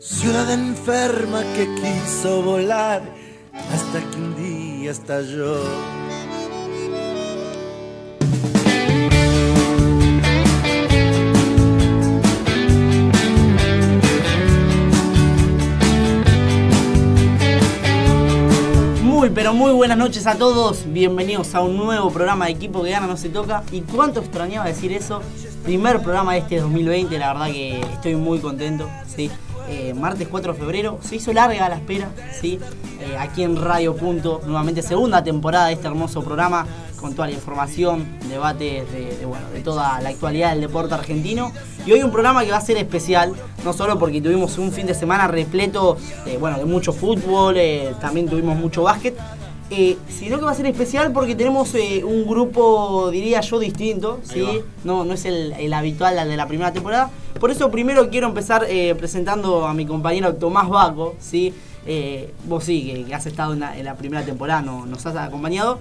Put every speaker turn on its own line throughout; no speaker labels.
ciudad enferma que quiso volar hasta que un día estalló.
Muy, pero muy buenas noches a todos. Bienvenidos a un nuevo programa de Equipo que gana no se toca. ¿Y cuánto extrañaba decir eso? Primer programa de este 2020, la verdad que estoy muy contento. ¿sí? Eh, martes 4 de febrero, se hizo larga la espera, ¿sí? Eh, aquí en Radio Punto, nuevamente segunda temporada de este hermoso programa con toda la información, debates de, de, bueno, de toda la actualidad del deporte argentino. Y hoy un programa que va a ser especial, no solo porque tuvimos un fin de semana repleto eh, bueno, de mucho fútbol, eh, también tuvimos mucho básquet, eh, sino que va a ser especial porque tenemos eh, un grupo, diría yo, distinto, ¿sí? No, no es el, el habitual al de la primera temporada. Por eso primero quiero empezar eh, presentando a mi compañero Tomás Baco, ¿sí? Eh, vos sí, que, has estado en la, primera temporada, no, nos has acompañado.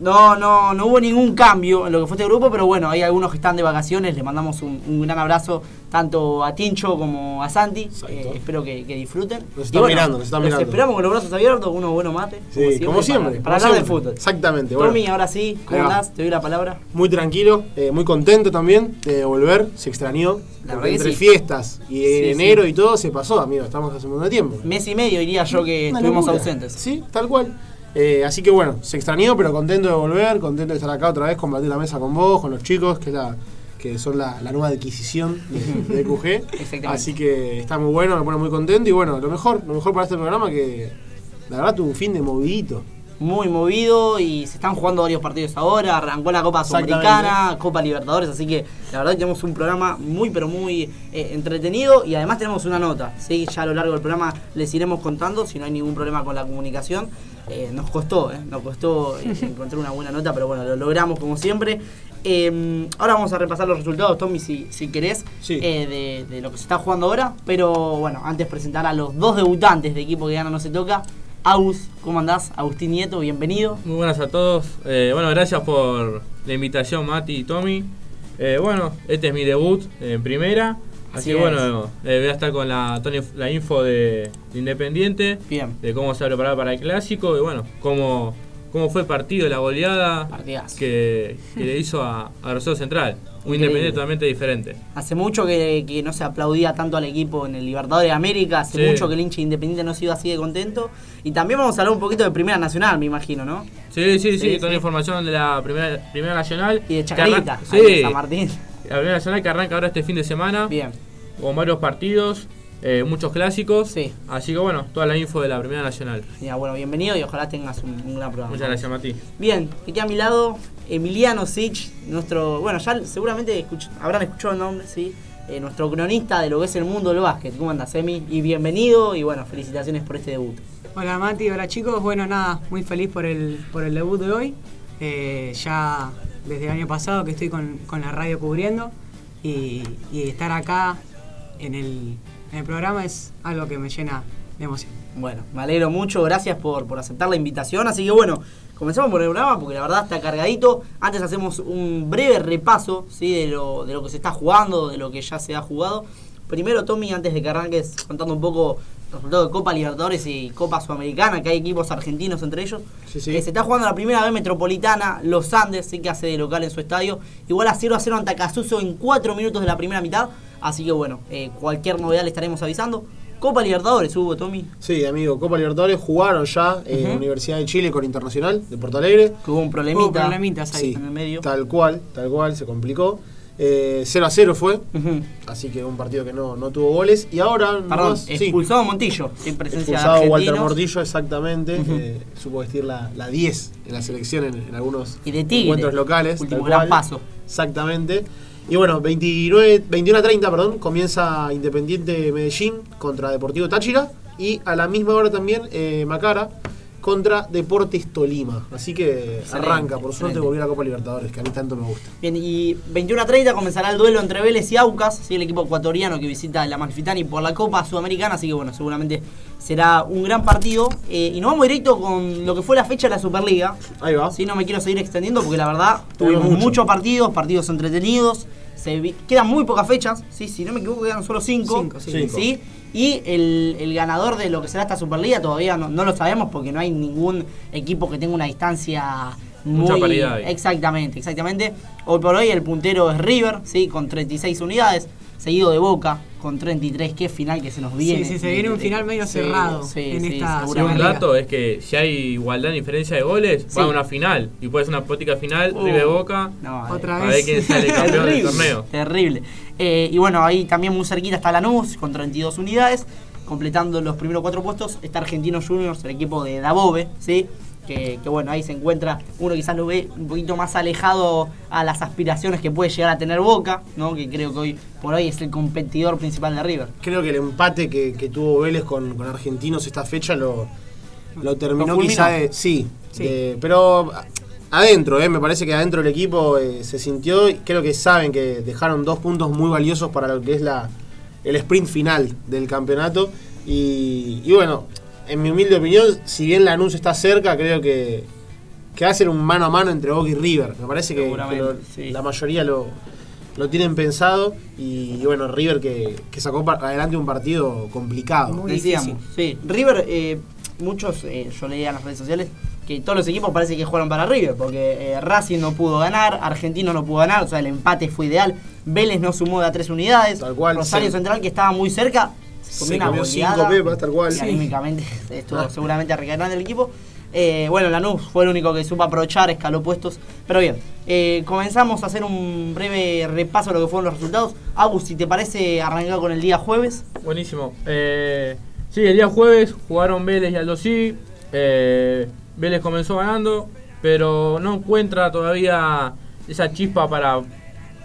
No, no, no hubo ningún cambio en lo que fue este grupo, pero bueno, hay algunos que están de vacaciones, le mandamos un gran abrazo tanto a Tincho como a Santi. Eh, espero que, que disfruten.
Nos
Y
están mirando, nos están mirando.
esperamos con los brazos abiertos, unos buenos mates.
Sí, como siempre.
Para, para
como
hablar de fútbol.
Exactamente. bueno.
Tommy, ahora sí, ¿cómo andás? Te doy la palabra.
Muy tranquilo, eh, muy contento también de volver. Se extrañó.
La
entre
sí.
fiestas y
Sí,
enero y todo se pasó, amigo. Estamos hace un montón de tiempo.
Mes y medio diría yo que
Una
estuvimos
locura.
ausentes.
Sí, tal cual. Eh, así que bueno, se extrañó, pero contento de volver, contento de estar acá otra vez, compartir la mesa con vos, con los chicos, que es la que son la, la nueva adquisición de, de QG.
Exactamente.
Así que está muy bueno, me pone muy contento y bueno, lo mejor, lo mejor para este programa que la verdad tuvo un fin de movidito.
Muy movido y se están jugando varios partidos ahora. Arrancó la Copa. Sudamericana, Copa Libertadores, así que la verdad que tenemos un programa muy pero muy eh, entretenido y además tenemos una nota. ¿sí? Ya a lo largo del programa les iremos contando si no hay ningún problema con la comunicación. Eh, nos costó, ¿eh? nos costó encontrar una buena nota, pero bueno, lo logramos como siempre. Eh, ahora vamos a repasar los resultados, Tommy, si, si querés,
Sí.
eh, de, de lo que se está jugando ahora. Pero bueno, antes presentar a los dos debutantes de equipo que gana no se toca. Agus, ¿cómo andás? Agustín Nieto, bienvenido.
Muy buenas a todos. Eh, bueno, gracias por la invitación, Mati y Tommy. Eh, bueno, este es mi debut en primera.
Así
Así, que
es.
bueno, eh, voy a estar con la, la info de, de Independiente,
Bien.
de cómo se va a preparar para el clásico y bueno, cómo, cómo fue el partido, la goleada
Partidazo.
que, que le hizo a, a Rosario Central. Un. Independiente totalmente diferente.
Hace mucho que, que no se aplaudía tanto al equipo en el Libertadores de América, hace
Sí.
mucho que el hincha independiente no se iba así de contento. Y también vamos a hablar un poquito de Primera Nacional, me imagino, ¿no?
Sí, sí, sí,
Sí,
toda
sí.
información de la primera, primera nacional.
Y de Chacarita,
Sí,
San Martín.
la primera nacional que arranca ahora este fin de semana.
Bien.
con varios partidos, eh, muchos clásicos.
Sí.
Así que bueno, toda la info de la Primera Nacional.
Mira, bueno, bienvenido y ojalá tengas un, un gran programa.
Muchas gracias, Mati.
Bien, aquí a mi lado, Emiliano Sich, nuestro. Bueno, ya seguramente escuch- habrán escuchado el nombre, sí. Eh, nuestro cronista de lo que es el mundo del básquet. ¿Cómo andas, Emi? Y bienvenido y bueno, felicitaciones por este debut.
Hola Mati, hola chicos. Bueno, nada, muy feliz por el, por el debut de hoy. Eh, ya desde el año pasado que estoy con, con la radio cubriendo y, y estar acá en el, en el programa es algo que me llena de emoción.
Bueno, me alegro mucho, gracias por, por aceptar la invitación. Así que bueno, comenzamos por el programa porque la verdad está cargadito. Antes hacemos un breve repaso ¿sí? de, lo, de lo que se está jugando, de lo que ya se ha jugado. Primero, Tommy, antes de que arranques contando un poco los resultados de Copa Libertadores y Copa Sudamericana, que hay equipos argentinos entre ellos.
Sí, sí.
Eh, se está jugando la primera vez metropolitana, Los Andes, sí que hace de local en su estadio. Igual a 0 a 0 ante Acasuso en 4 minutos de la primera mitad. Así que bueno, eh, cualquier novedad le estaremos avisando. Copa Libertadores hubo, Tommy.
Sí, amigo, Copa Libertadores jugaron ya en la
Ujú.
Universidad de Chile con Internacional de Porto Alegre.
Que hubo un problemita.
Hubo problemitas ahí.
Sí,
en el medio.
tal cual, tal cual, se complicó. Eh, 0 a 0 fue, así que un partido que no, no tuvo goles. Y ahora,
Perdón,
sí,
expulsado Montillo, sin presencia
expulsado
de
Walter. Mortillo, exactamente.
Ujú.
eh, supo vestir la, la 10 en la selección en, en algunos
Y de Tigre,
encuentros locales.
último gran paso.
Exactamente. Y bueno, 29, 21 a 30, perdón, comienza Independiente Medellín contra Deportivo Táchira. Y a la misma hora también eh, Macara contra Deportes Tolima. Así que
Excelente,
arranca, por suerte volvió a la Copa Libertadores, que a mí tanto me gusta.
Bien, y 21 a 30 comenzará el duelo entre Vélez y Aucas, ¿sí? el equipo ecuatoriano que visita la Malfitani por la Copa Sudamericana, así que bueno, seguramente será un gran partido. Eh, y nos vamos directo con lo que fue la fecha de la Superliga.
Ahí va.
Sí, no me quiero seguir extendiendo porque la verdad tuvimos
mucho.
muchos partidos, partidos entretenidos. se vi- quedan muy pocas fechas, ¿sí? si no me equivoco quedan solo cinco,
Cinco, sí.
Cinco.
¿sí? Y el, el ganador de lo que será esta Superliga todavía no, no lo sabemos porque no hay ningún equipo que tenga una distancia muy...
Mucha paridad ahí.
Exactamente, exactamente. Hoy por hoy el puntero es River, ¿sí? con 36 unidades, seguido de Boca con 33, qué final que se nos viene.
Sí, sí, se viene un final medio
Sí,
cerrado
sí,
en
sí,
esta
un dato es que si hay igualdad en diferencia de goles,
Sí.
va a una final. Y puede ser una poética final,
Uh,
River Boca.
No,
Otra
A
vez.
ver quién sale campeón del
Terrible,
torneo.
Terrible. Eh, y bueno, ahí también muy cerquita está Lanús con 32 unidades. Completando los primeros cuatro puestos está Argentinos Juniors, el equipo de Dabove, ¿sí? Que, que bueno, ahí se encuentra uno quizás lo ve un poquito más alejado a las aspiraciones que puede llegar a tener Boca, ¿no? Que creo que hoy por hoy es el competidor principal de River.
Creo que el empate que, que tuvo Vélez con, con Argentinos esta fecha lo, lo terminó
fulminó.
quizá de- sí,
Sí.
de- pero adentro, eh, me parece que adentro del equipo eh, se sintió y creo que saben que dejaron dos puntos muy valiosos para lo que es la, el sprint final del campeonato y, y bueno, en mi humilde opinión, si bien Lanús está cerca, creo que, que va a ser un mano a mano entre Boca y River. Me parece que,
Seguramente,
que lo-
sí.
la mayoría lo, lo tienen pensado y, y bueno, River que, que sacó adelante un partido complicado.
Muy
Decíamos, sí. River, eh, muchos, eh, yo leía en las redes sociales que todos los equipos parece que jugaron para River, porque eh, Racing no pudo ganar, Argentino no pudo ganar, o sea, el empate fue ideal, Vélez no sumó de a tres unidades,
Tal cual,
Rosario
sí.
Central, que estaba muy cerca, se comió
Se
una
pepas, tal cual.
y
Sí.
anímicamente estuvo
Ah.
seguramente a del equipo. Eh, bueno, Lanús fue el único que supo aprovechar, escaló puestos. Pero bien, eh, comenzamos a hacer un breve repaso de lo que fueron los resultados. Agus, si te parece, arrancar con el día jueves.
Buenísimo. Eh, sí, el día jueves jugaron Vélez y Aldo. Eh, Vélez comenzó ganando, pero no encuentra todavía esa chispa para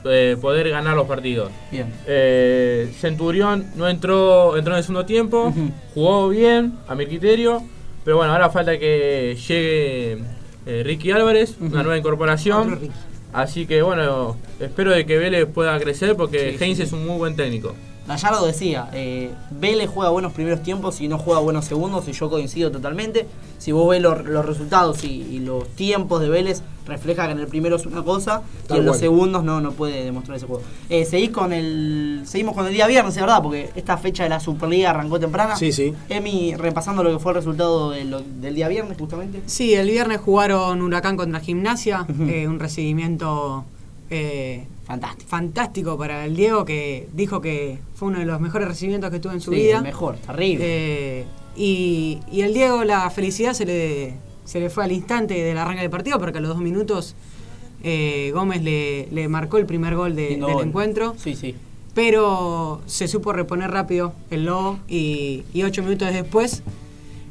eh, poder ganar los partidos.
Bien.
Eh, Centurión no entró, entró en el segundo tiempo, jugó bien, a mi criterio, pero bueno, ahora falta que llegue eh, Ricky Álvarez, una nueva incorporación. Así que bueno, espero de que Vélez pueda crecer porque
Sí, sí,
Heinz
sí.
es un muy buen técnico.
Gallardo decía, eh, Vélez juega buenos primeros tiempos y no juega buenos segundos, y yo coincido totalmente. Si vos ves los, los resultados y, y los tiempos de Vélez, refleja que en el primero es una cosa y en los segundos no, no puede demostrar ese juego. Eh, seguís con el, seguimos con el día viernes, ¿es verdad? Porque esta fecha de la Superliga arrancó temprana.
Sí, sí.
Emi, repasando lo que fue el resultado de lo- del día viernes, justamente.
Sí, el viernes jugaron Huracán contra Gimnasia, eh, un recibimiento eh,
Fantástico.
fantástico para el Diego, que dijo que fue uno de los mejores recibimientos que tuvo en su
Sí,
vida.
el mejor, terrible.
Eh, y, y el Diego la felicidad se le, se le fue al instante del arranque del partido, porque a los dos minutos eh, Gómez le, le marcó el primer gol de- del
gol.
encuentro.
Sí, sí.
Pero se supo reponer rápido el Lobo y, y ocho minutos después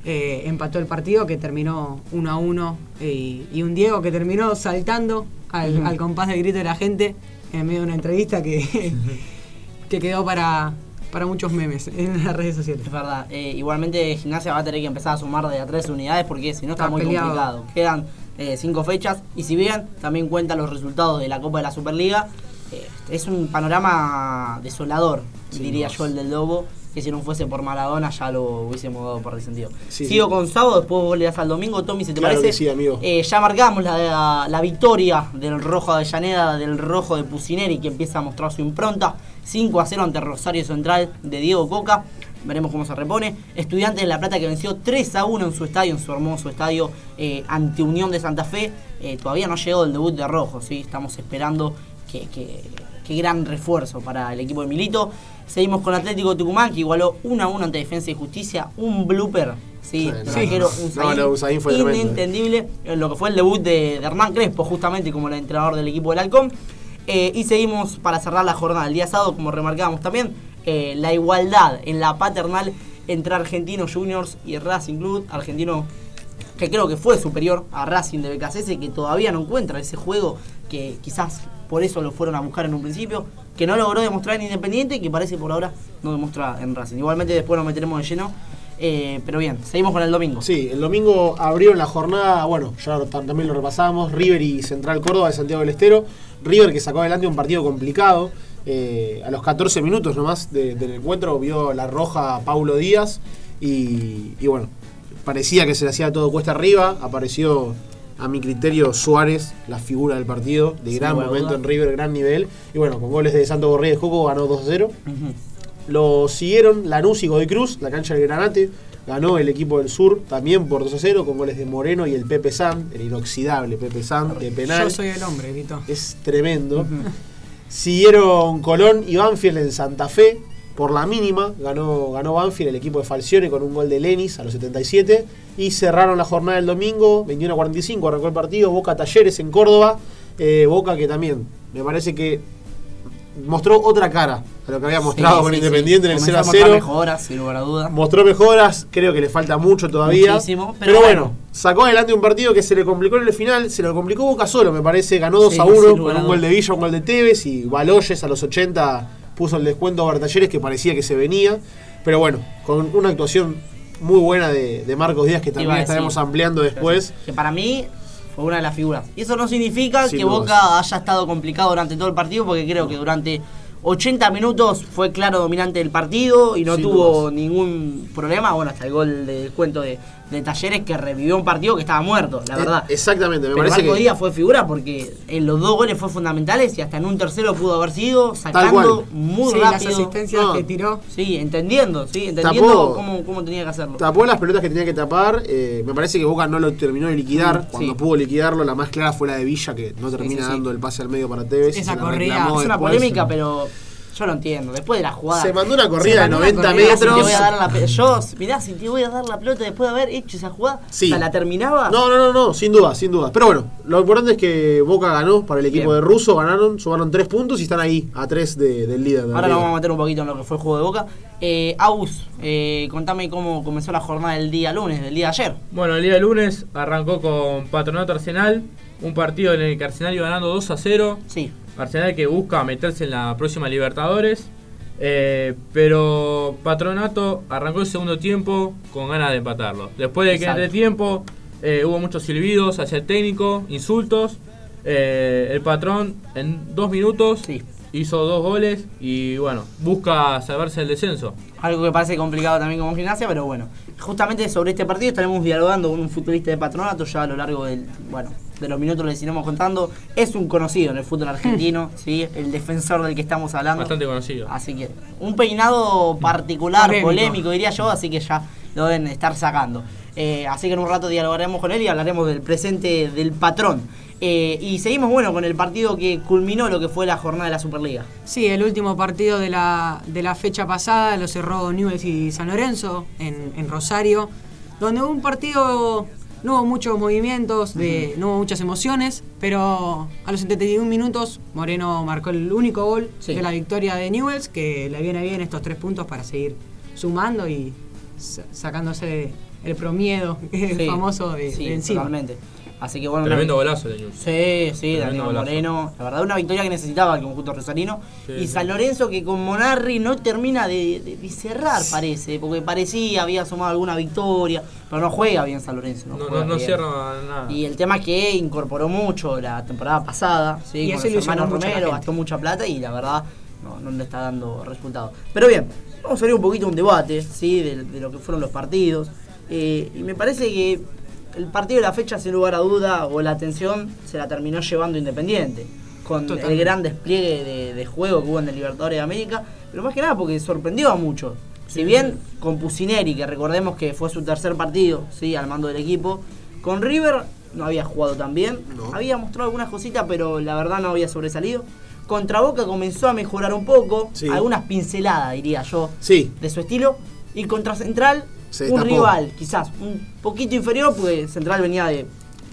eh, empató el partido que terminó 1 a 1 y, y un Diego que terminó saltando al, al compás del grito de la gente en medio de una entrevista que, que quedó para, para muchos memes en las redes sociales.
Es verdad. Eh, igualmente Gimnasia va a tener que empezar a sumar de a tres unidades porque si no está,
Está
muy
peleado.
complicado. Quedan eh, cinco fechas y si bien también cuentan los resultados de la Copa de la Superliga, eh, es un panorama desolador, diría yo el del Lobo, que si no fuese por Maradona ya lo hubiésemos dado por descendido.
Sí,
Sigo
sí.
con sábado, después vos le das al domingo, Tommy, si te
Claro
parece.
sí, amigo.
Eh, ya marcamos la, la victoria del rojo de Avellaneda, del rojo de Pusineri, que empieza a mostrar su impronta. 5 a 0 ante Rosario Central de Diego Coca. Veremos cómo se repone. Estudiantes de La Plata que venció 3 a 1 en su estadio, en su hermoso estadio, eh, ante Unión de Santa Fe. Eh, todavía no llegado el debut de Rojo, ¿sí? estamos esperando que, que- que gran refuerzo para el equipo de Milito. Seguimos con Atlético Tucumán, que igualó 1 a 1 ante Defensa y Justicia. Un blooper, ¿sí?
Sí, sí.
arquero
No, fue.
Inentendible eh, lo que fue el debut de, de Hernán Crespo, justamente como el entrenador del equipo del Halcón. Eh, y seguimos para cerrar la jornada el día sábado, como remarcábamos también, eh, la igualdad en la paternal entre Argentinos Juniors y Racing Club. Argentino que creo que fue superior a Racing de BKCS, que todavía no encuentra ese juego que quizás por eso lo fueron a buscar en un principio, que no logró demostrar en Independiente y que parece por ahora no demuestra en Racing. Igualmente después nos meteremos de lleno, eh, pero bien, seguimos con el domingo.
Sí, el domingo abrieron la jornada, bueno, ya ta- también lo repasamos, River y Central Córdoba de Santiago del Estero. River que sacó adelante un partido complicado. eh, a los 14 minutos nomás de- del encuentro vio la roja a Paulo Díaz y, y bueno, parecía que se le hacía todo cuesta arriba. Apareció a mi criterio, Suárez, la figura del partido, de
Sin
gran
a
momento
duda.
en River, gran nivel. Y bueno, con goles de Santo Borré de Coco ganó 2-0.
Ujú.
Lo siguieron Lanús y Godoy Cruz, la cancha del Granate. Ganó el equipo del sur también por 2 0 con goles de Moreno y el Pepe San, el inoxidable Pepe San de penal.
Yo soy el hombre, Vito.
Es tremendo. Siguieron Colón y Banfield en Santa Fe por la mínima. Ganó, ganó Banfield el equipo de Falcione con un gol de Lenis a los 77. Y cerraron la jornada del domingo, 21 a 45. Arrancó el partido. Boca Talleres en Córdoba. Eh, Boca que también me parece que mostró otra cara a lo que había mostrado
Sí,
con
sí,
Independiente
sí.
en el 0
Comenzó
a
mostrar
0.
mejoras, sin lugar a dudas.
Mostró mejoras, creo que le falta mucho todavía.
Muchísimo,
pero,
pero
bueno,
bueno.
sacó adelante un partido que se le complicó en el final, se lo complicó Boca solo, me parece. Ganó 2
Sí,
a
sin
1
lugar
con un gol de Villa, un gol de Tevez y Baloyes a los 80 puso el descuento a Bartalleres que parecía que se venía. Pero bueno, con una actuación muy buena de, de Marcos Díaz que también estaremos ampliando después.
Que para mí fue una de las figuras. Y eso no significa
Sin
que
dudas.
Boca haya estado complicado durante todo el partido, porque creo que durante 80 minutos fue claro dominante del partido y no
Sin
tuvo
dudas.
ningún problema. Bueno, hasta el gol del cuento de, de Talleres que revivió un partido que estaba muerto, la
Eh,
verdad.
exactamente, me
Pero
parece
Marco
que.
Díaz fue figura porque en los dos goles fue fundamentales y hasta en un tercero pudo haber sido sacando muy
sí, las
rápido.
asistencias
No.
que tiró.
Sí, entendiendo, sí, entendiendo
Tapó.
cómo, cómo tenía que hacerlo.
Tapó las pelotas que tenía que tapar. eh, me parece que Boca no lo terminó de liquidar. Cuando
sí.
pudo liquidarlo, la más clara fue la de Villa, que no termina
sí, sí.
dando el pase al medio para Tevez.
Esa corrida
Es una
después.
polémica, pero yo lo entiendo. Después de la jugada.
Se mandó una corrida de
mandó una
90
corrida,
Mirá si te
metros.
voy a dar la pe- yo, mirá, si te voy a dar la pelota después de haber hecho esa jugada,
Sí.
o sea, la terminaba.
No, no, no, no, sin duda, sin duda. Pero bueno, lo importante es que Boca ganó para el equipo
Bien.
de Russo, ganaron, sumaron 3 puntos y están ahí, a 3 de, del líder. de la
Ahora nos vamos a meter un poquito en lo que fue el juego de Boca. Eh, Agus, eh, contame cómo comenzó la jornada del día lunes, del día de ayer.
Bueno, el día de lunes arrancó con Patronato Arsenal, un partido en el que Arsenal iba ganando 2 a 0.
Sí,
Arsenal que busca meterse en la próxima Libertadores. eh, pero Patronato arrancó el segundo tiempo con ganas de empatarlo. Después de que en
Exacto.
el tiempo eh, hubo muchos silbidos hacia el técnico, insultos. eh, el patrón en dos minutos
Sí.
hizo dos goles y bueno, busca salvarse del descenso.
algo que parece complicado también como gimnasia, pero bueno. Justamente sobre este partido estaremos dialogando con un futbolista de patronato ya a lo largo del, bueno, de los minutos que les iremos contando. Es un conocido en el fútbol argentino, ¿sí? el defensor del que estamos hablando.
Bastante conocido.
Así que un peinado particular,
Polémico.
polémico. diría yo, así que ya lo deben estar sacando. Eh, así que en un rato dialogaremos con él y hablaremos del presente del patrón. Eh, y seguimos bueno con el partido que culminó lo que fue la jornada de la Superliga.
Sí, el último partido de la, de la fecha pasada lo cerró Newell's y San Lorenzo en, en Rosario, donde hubo un partido, no hubo muchos movimientos, de, no hubo muchas emociones, pero a los 71 minutos Moreno marcó el único gol
Sí.
de la victoria de Newell's, que le viene bien estos tres puntos para seguir sumando y sa- sacándose el promiedo
Sí,
famoso de,
sí,
de encima.
totalmente. Así que bueno,
Tremendo
una-
golazo de News.
Sí, sí,
Tremendo
Daniel. Moreno. La verdad, una victoria que necesitaba el conjunto rosarino.
Sí,
y
sí.
San Lorenzo que con Monarri no termina de, de- de cerrar, parece. Porque parecía, había sumado alguna victoria. Pero no juega bien San Lorenzo. No,
No,
juega
no, no cierra nada.
Y el tema es que incorporó mucho la temporada pasada, ¿sí?
Y
con los hermanos Romero, gastó mucha plata y la verdad no, no le está dando resultados. Pero bien, vamos a abrir un poquito un debate, ¿sí? De, de lo que fueron los partidos. Eh, y me parece que el partido de la fecha, sin lugar a duda, o la atención, se la terminó llevando Independiente. Con el gran despliegue de, de juego que hubo en el Libertadores de América, pero más que nada porque sorprendió a muchos. Si bien con Pusineri, que recordemos que fue su tercer partido, ¿sí? al mando del equipo, con River no había jugado tan bien,
No.
había mostrado algunas cositas, pero la verdad no había sobresalido. Contra Boca comenzó a mejorar un poco,
Sí.
algunas pinceladas diría yo,
Sí,
de su estilo. Y contra Central,
Se
un
destapó.
rival quizás un poquito inferior, porque Central venía de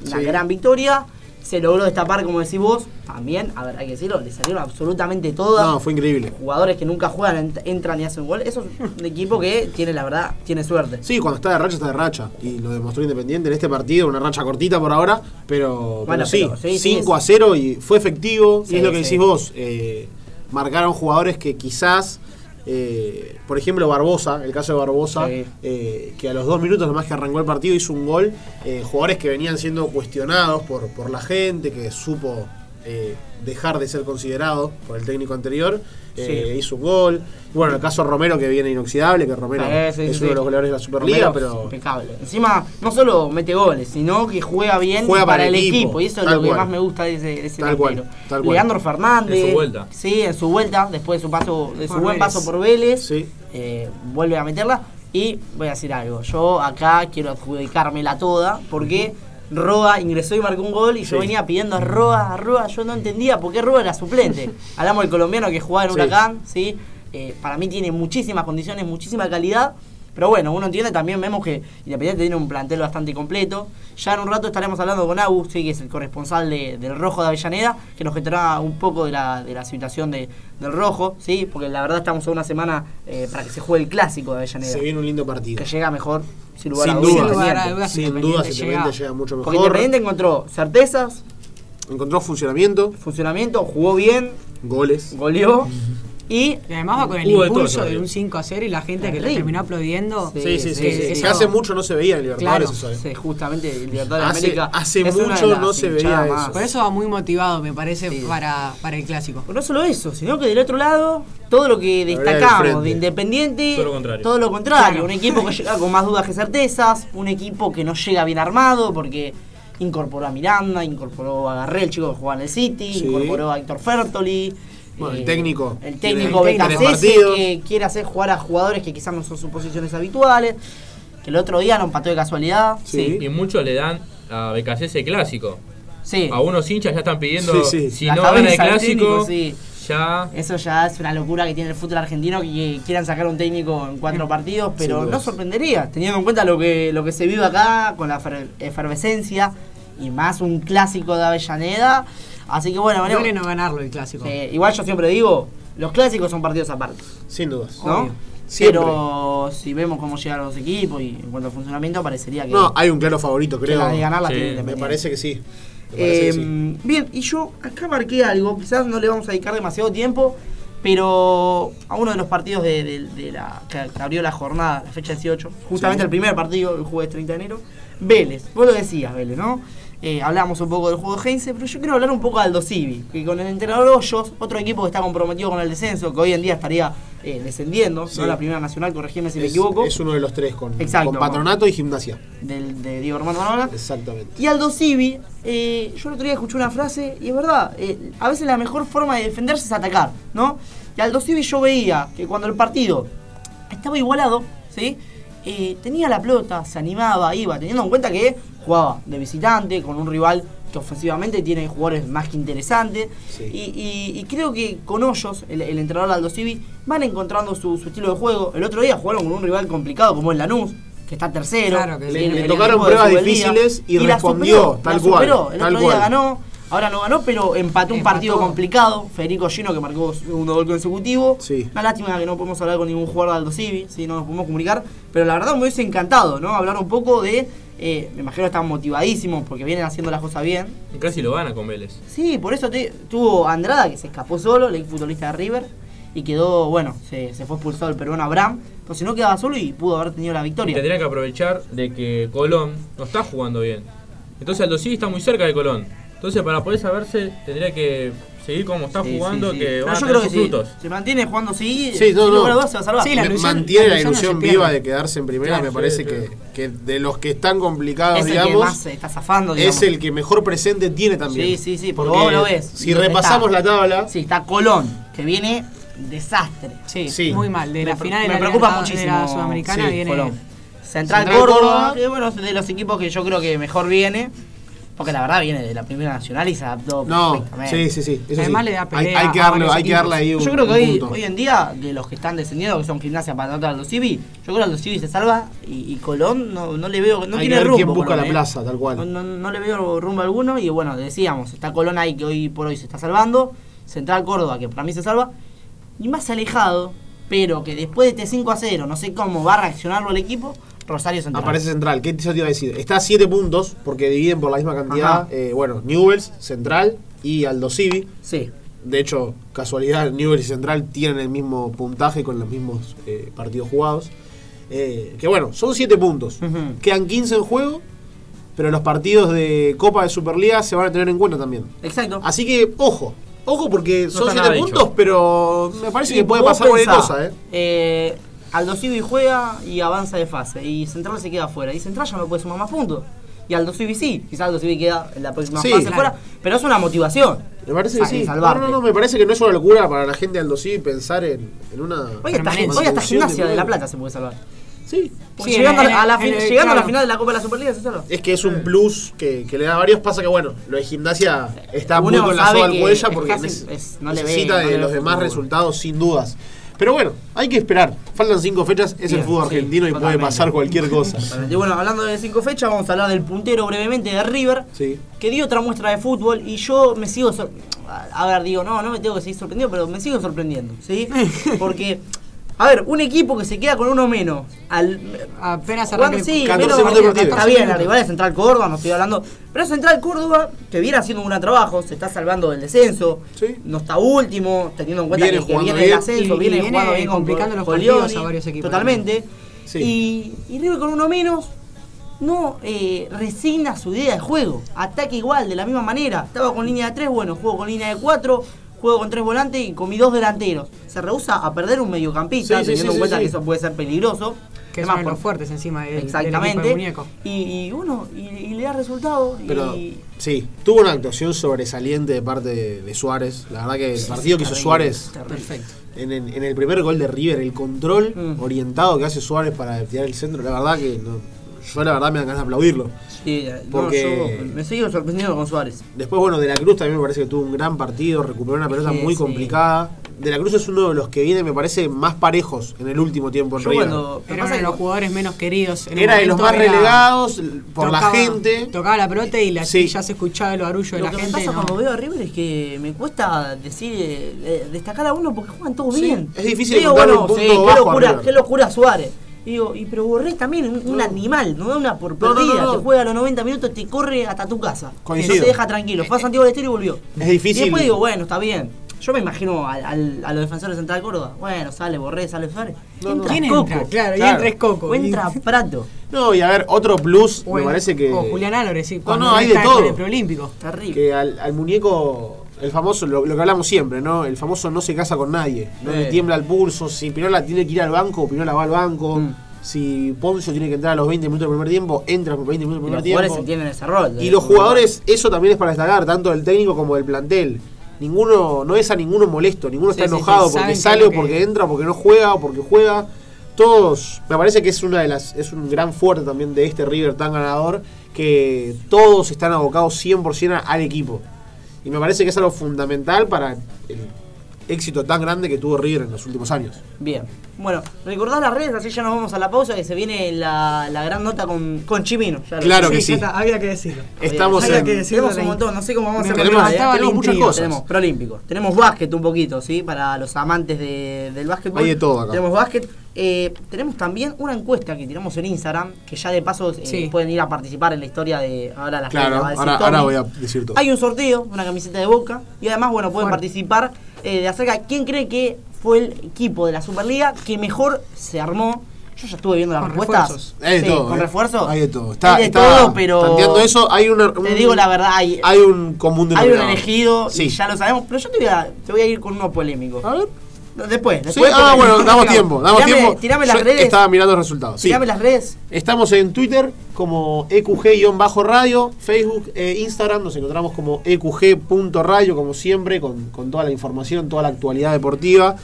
una
Sí.
gran victoria. Se logró destapar, como decís vos, también, a ver, hay que decirlo, le salieron absolutamente todas.
no, fue increíble.
Jugadores que nunca juegan, ent- entran y hacen gol. Eso es un equipo que tiene, la verdad, tiene suerte.
Sí, cuando está de racha, está de racha. Y lo demostró Independiente en este partido, una racha cortita por ahora, pero, pero
Bueno,
sí,
pero sí, sí,
5
es-
a 0 y fue efectivo.
Sí,
y es lo que
sí.
decís vos, eh, marcaron jugadores que quizás, eh, por ejemplo, Barbosa, el caso de Barbosa,
Sí.
eh, que a los dos minutos nomás que arrancó el partido hizo un gol. eh, jugadores que venían siendo cuestionados por, por la gente, que supo eh, dejar de ser considerado por el técnico anterior. eh,
Sí.
hizo un gol. Y bueno, el caso Romero que viene inoxidable, que Romero
Eh, sí,
es
sí,
uno de los goleadores de la Superliga,
Romero,
pero
impecable. Encima, no solo mete goles, sino que juega bien
Juega
para,
para
el equipo.
equipo,
Y eso es lo que más me gusta de ese, de ese
Tal cual,
delantero.
tal cual.
Leandro Fernández.
En su vuelta.
Sí, en su vuelta, después de su paso, de su
Por
buen
Vélez.
paso por Vélez.
Sí.
eh, vuelve a meterla. Y voy a decir algo. Yo acá quiero adjudicármela toda porque. Roa ingresó y marcó un gol y yo venía pidiendo a Roa, a Roa, yo no entendía por qué Roa era suplente. Hablamos del colombiano que jugaba en
Sí.
Huracán, ¿sí? Eh, para mí tiene muchísimas condiciones, muchísima calidad, pero bueno, uno entiende también, vemos que Independiente tiene un plantel bastante completo. Ya en un rato estaremos hablando con Agus, sí, que es el corresponsal de- del Rojo de Avellaneda, que nos contará un poco de la, de la situación de- del Rojo, ¿sí? porque la verdad estamos a una semana eh, para que se juegue el clásico de Avellaneda,
se viene un lindo partido.
que llega mejor, sin lugar
Sin
a
duda.
dudas.
Sin lugar a
Independiente.
dudas,
Sin
Independiente
duda,
llega-
Independiente llega mucho
Porque
mejor.
Independiente encontró certezas,
Encontró funcionamiento,
funcionamiento, jugó bien,
goles.
goleó y
Y además va con el
Hubo
impulso de un 5 a 0 y la gente que lo terminó aplaudiendo.
Sí,
Sí, sí, sí.
sí,
sí,
sí,
que hace mucho no se veía en Libertadores
Claro.
eso, eh.
Sí, justamente el Libertadores de
Hace-
América.
mucho no se veía eso.
más.
Por eso va muy motivado, me parece,
Sí.
para, para el clásico.
Pero no solo eso, sino que del otro lado, todo lo que destacamos de Independiente,
Todo lo contrario.
todo lo contrario.
Claro.
Un equipo que llega con más dudas que certezas, un equipo que no llega bien armado porque incorporó a Miranda, incorporó a Garré, el chico que juega en el City,
Sí.
incorporó a Héctor Fertoli.
Bueno, el técnico
El técnico Becasese, que quiere hacer jugar a jugadores que quizás no son sus posiciones habituales. Que el otro día no empató de casualidad.
Sí.
Y muchos le dan a BKC clásico.
Sí.
A unos hinchas ya están pidiendo,
Sí, sí.
si
La
no gana el clásico,
técnico, sí.
ya...
Eso ya es una locura que tiene el fútbol argentino que quieran sacar un técnico en cuatro partidos, pero no sorprendería, teniendo en cuenta lo que, lo que se vive acá con la efer- efervescencia y más un clásico de Avellaneda. Así que bueno,
Duele no ganarlo el clásico.
Eh, igual yo siempre digo, los clásicos son partidos aparte,
Sin dudas.
¿no?
Obvio.
Siempre.
Pero si vemos cómo llegan los equipos y en cuanto a funcionamiento, parecería que,
No, hay un claro favorito,
que
creo.
la de ganar la
Sí,
tiene
me
parece que sí. Me parece que
Eh,
sí.
Bien, y yo acá marqué algo, quizás no le vamos a dedicar demasiado tiempo, pero a uno de los partidos de, de- de la, que, que abrió la jornada, la fecha 18, justamente
Sí.
el primer partido, el jueves 30 de enero, Vélez, vos lo decías, Vélez, ¿no? Eh, hablamos un poco del juego de Heinze, pero yo quiero hablar un poco de Aldo Civi, que con el entrenador Hoyos, otro equipo que está comprometido con el descenso, que hoy en día estaría eh, descendiendo,
Sí.
no la primera nacional, corregime si me equivoco,
es uno de los tres con,
Exacto.
con Patronato y Gimnasia.
del, de Diego Armando Maradona.
Exactamente.
Y Aldo Civi, eh, yo el otro día escuché una frase y es verdad, eh, a veces la mejor forma de defenderse es atacar, ¿no? Y Aldo Civi yo veía que cuando el partido estaba igualado, ¿sí? Eh, tenía la pelota, se animaba, iba, teniendo en cuenta que jugaba de visitante con un rival que ofensivamente tiene jugadores más que interesantes.
Sí.
Y, y- y creo que con Hoyos, el, el entrenador Aldo Civi, van encontrando su, su estilo de juego. El otro día jugaron con un rival complicado como el Lanús, que está tercero.
Claro que le-
le tocaron pruebas difíciles y respondió,
superó,
tal
la
cual.
El
tal
otro día
cual.
ganó, ahora no ganó, pero empató un
Empató.
partido complicado. Federico Gino que marcó su segundo gol consecutivo.
Sí.
Una lástima que no podemos hablar con ningún jugador de Aldo Civi, si no nos podemos comunicar. Pero la verdad me hubiese encantado, ¿no? Hablar un poco de. eh, me imagino que están motivadísimos porque vienen haciendo las cosas bien.
Casi lo gana con Vélez.
Sí, por eso te- tuvo Andrada que se escapó solo, el ex futbolista de River, y quedó, bueno, se, se fue expulsado el peruano Abraham, si no quedaba solo y pudo haber tenido la
Y
victoria.
tendría que aprovechar de que Colón no está jugando bien. Entonces Aldo Civi está muy cerca de Colón. Entonces para poder saberse tendría que seguir como está
Sí,
jugando,
sí, sí.
que van a
yo
tener
creo que
sus
si
frutos.
se mantiene jugando así,
Sí, no, no.
se va a salvar.
Sí, la ilusión-
mantiene
la ilusión
viva de quedarse en primera.
Claro,
me parece
sí,
que,
sí.
que de los que están complicados,
es el que
digamos,
más se está zafando, digamos.
es el que mejor presente tiene también.
Sí, sí, sí, porque vos lo ves.
Si
Está-
repasamos la tabla,
Sí, está Colón, que viene desastre.
Sí,
Sí.
muy mal. De la
Me-
final de la,
preocupa
de
muchísimo
la Sudamericana
sí,
viene.
Colón. Central,
Central
Córdoba,
Córdoba.
que bueno, es de los equipos que yo creo que mejor viene. Porque la verdad viene de la Primera Nacional y se adaptó
no,
perfectamente.
sí, sí, sí. eso
Además
sí.
le da pelea
hay que
a
darle, hay que darle ahí un,
Yo creo que hoy,
punto.
hoy en día, de los que están descendiendo, que son Gimnasia, Patronato, Aldo Civi, yo creo que Aldo Civi se salva y, y Colón no, no le veo, no
Hay que
tiene
ver
rumbo.
quién busca
Colón,
la
¿eh?
plaza, tal cual.
No, no- no le veo rumbo alguno y bueno, decíamos, está Colón ahí que hoy por hoy se está salvando, Central Córdoba que para mí se salva, y más alejado, pero que después de este 5 a 0, no sé cómo va a reaccionarlo el equipo, Rosario Central.
Aparece Central. ¿Qué te iba a decir? Está a 7 puntos porque dividen por la misma cantidad. Eh, bueno, Newells, Central y Aldo Civi.
Sí.
De hecho, casualidad, Newell's y Central tienen el mismo puntaje con los mismos eh, partidos jugados. Eh, que bueno, son 7 puntos. Quedan 15 en juego pero los partidos de Copa de Superliga se van a tener en cuenta también.
Exacto.
Así que, ojo, ojo porque son
está
7
nada
puntos, pero me parece que puede pasar cualquier
pensá,
cosa, ¿eh?
eh, Aldo Civi juega y avanza de fase. Y Central se queda afuera. Y Central ya no puede sumar más puntos. Y Aldo Civi sí. Quizás Aldo Civi queda en la próxima
Sí,
fase
claro.
fuera. Pero es una motivación.
Me parece que sí. No, no, no, me parece que no es una locura para la gente de Aldo Civi pensar en, en una.
Hoy hasta, hoy hasta Gimnasia de La. Plata se puede salvar.
Sí.
Sí,
llegando, a, la llegando a la final de la Copa de la Superliga salva.
Es que es un plus que, que le da a varios. Pasa que, bueno, lo de gimnasia está muy con la soga al
es
porque
es- no le ve,
necesita
no
de
le
los demás
fútbol.
resultados, sin dudas. Pero bueno, hay que esperar. Faltan cinco fechas, es el fútbol
sí,
argentino y puede pasar cualquier cosa.
Y bueno, hablando de cinco fechas, vamos a hablar del puntero brevemente de River.
Sí.
que dio otra muestra de fútbol y yo me sigo a ver digo no no me tengo que seguir sorprendiendo pero me sigo sorprendiendo sí porque a ver un equipo que se queda con uno menos al
Apenas arranca el-
sí,
14
menos-
minutos
está bien la rival es Central Córdoba no estoy hablando pero es Central Córdoba que viene haciendo un gran trabajo se está salvando del descenso
Sí.
no está último teniendo en cuenta
Viene
que, viene
bien.
ascenso
Y-
viene,
y viene
jugando bien con
complicando los
con
partidos a varios equipos
totalmente
Sí.
y, y River con uno menos no eh, resigna su idea de juego. Ataque igual, de la misma manera. Estaba con línea de 3, bueno, juego con línea de 4, juego con tres volantes y con mis dos delanteros. Se rehúsa a perder un mediocampista,
Sí, sí,
teniendo
sí,
en cuenta
sí,
que eso puede ser peligroso.
Que es
Además,
uno de los
por-
fuertes encima del, equipo del
Exactamente.
muñeco.
y, y bueno, y, y le da resultado. y-
Pero sí, tuvo una actuación sobresaliente de parte de, de Suárez. La verdad que el partido que hizo
terrible,
Suárez
terrible.
Perfecto.
en, el- en el primer gol de River, el control
Mm.
orientado que hace Suárez para tirar el centro, la verdad que no- yo la verdad me dan ganas de aplaudirlo.
Sí, no,
Porque-
yo me sigo sorprendiendo con Suárez.
Después, bueno, De la Cruz también me parece que tuvo un gran partido, recuperó una pelota
Sí,
muy
sí.
complicada. De la Cruz es uno de los que viene, me parece, más parejos en el último tiempo en
Yo
River.
cuando.
Era
pasa
uno de
que-
los jugadores menos queridos. en
Era de los más
era-
relegados por la
tocaba-
gente.
Tocaba la pelota y la,
Sí.
ya se escuchaba el barullo de
Lo
la
que
gente.
me pasa
no.
cuando veo a River es que me cuesta decir eh, eh, destacar a uno porque juegan todos
Sí,
bien.
es difícil
Digo, bueno,
un punto
sí, qué
bajo a
locura, qué locura Suárez. Digo, y pero Borré también un, un animal, no da una por
No, no,
perdida,
no, no.
te juega a los 90 minutos, te corre hasta tu casa.
Coincido.
No te deja tranquilo. Fue a Santiago del Estero y volvió.
Es difícil.
Y después digo, bueno, está bien. Yo me imagino al- al- a, los defensores de Central Córdoba. Bueno, sale Borré, sale Suárez.
No, no.
entra
¿Quién
Coco.
entra? Claro, y
Claro.
entra es Coco.
O entra Prato.
No, y a ver, otro plus, me parece que.
O Julián Álvarez, sí.
No, no, hay de todo.
el preolímpico.
Terrible.
que al, al muñeco, el famoso, lo, lo que hablamos siempre, ¿no? El famoso no se casa con nadie, no le tiembla el pulso. Si Pinola tiene que ir al banco, Pinola va al banco.
Mm.
Si Poncio tiene que entrar a los 20 minutos del primer tiempo, entra por 20 minutos del
los
primer
jugadores
tiempo.
entienden ese rol.
Y los jugadores, eso también es para destacar, tanto del técnico como del plantel. Ninguno, no es a ninguno molesto, ninguno
Sí,
está
sí,
enojado porque
que
sale o
que-
porque entra, o porque no juega o porque juega. Todos, me parece que es una de las, es un gran fuerte también de este River tan ganador, que todos están abocados 100% al equipo. Y me parece que es algo fundamental para el éxito tan grande que tuvo River en los últimos años.
Bien. Bueno, recordad las redes, así ya nos vamos a la pausa, que se viene la, la gran nota con, con Chimino. ya lo-
Claro que sí.
está, había que decirlo.
Estamos
Había
en-
que decirlo.
Tenemos un montón, no sé cómo vamos a hacer
tenemos- tenemos muchas cosas.
Tenemos proolímpico, tenemos básquet un poquito, ¿sí? Para los amantes de- del básquetbol.
Hay de todo acá.
Tenemos básquet. Eh, tenemos también una encuesta que tiramos en Instagram, que ya de paso eh,
Sí.
pueden ir a participar en la historia de ahora la
Claro,
la va a decir
ahora, ahora voy a decir todo.
Hay un sorteo, una camiseta de Boca, y además, bueno, pueden
Fuerte.
participar eh, de acerca de quién cree que fue el equipo de la Superliga que mejor se armó. Yo ya estuve viendo las
Con
respuestas.
refuerzos.
Hay de
Sí,
todo.
con
¿eh?
refuerzos.
Hay de todo. Está,
Hay de
está
todo, pero.
tanteando eso, hay una, un-
Te digo la verdad, hay,
Hay un común
hay un
denominador.
elegido,
Sí.
y ya lo sabemos, pero yo te voy a, te voy a ir con uno polémico.
A ver.
Después,
Sí,
después.
ah,
porque-
bueno, damos tiempo. Damos
tirame,
tiempo.
tirame las
Yo
redes.
Estaba mirando los resultados. Sí.
Tirame las redes.
Estamos en Twitter como EQG-radio, Facebook e Instagram nos encontramos como EQG.radio, como siempre, con, con toda la información, toda la actualidad deportiva.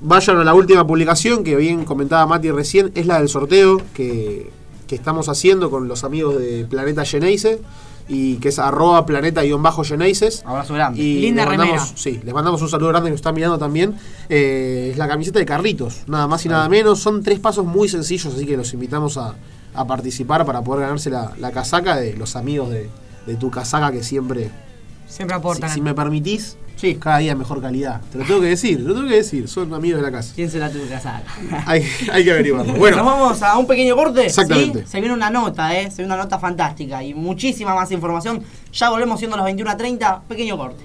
Vayan a la última publicación que bien comentaba Mati recién, es la del sorteo que, que estamos haciendo con los amigos de Planeta Geneise y que es arroba planeta-geneises.
Abrazo grande.
Y
Linda
les mandamos,
remera.
sí, les mandamos un saludo grande que nos están mirando también. Eh, es la camiseta de Carlitos, nada más y nada menos. Son tres pasos muy sencillos, así que los invitamos a, a participar para poder ganarse la, la casaca de los amigos de, de tu casaca que siempre,
Siempre
si,
aportan.
si me permitís,
Sí.
cada día mejor calidad. Te lo tengo que decir, te lo tengo que decir, son amigos de la casa.
¿Quién será tu casada?
Hay, hay que averiguarlo.
Nos
Bueno,
vamos a un pequeño corte.
Exactamente.
¿sí? Se viene una nota, ¿eh? Se viene una nota fantástica y muchísima más información. Ya volvemos siendo las 21.30. Pequeño corte.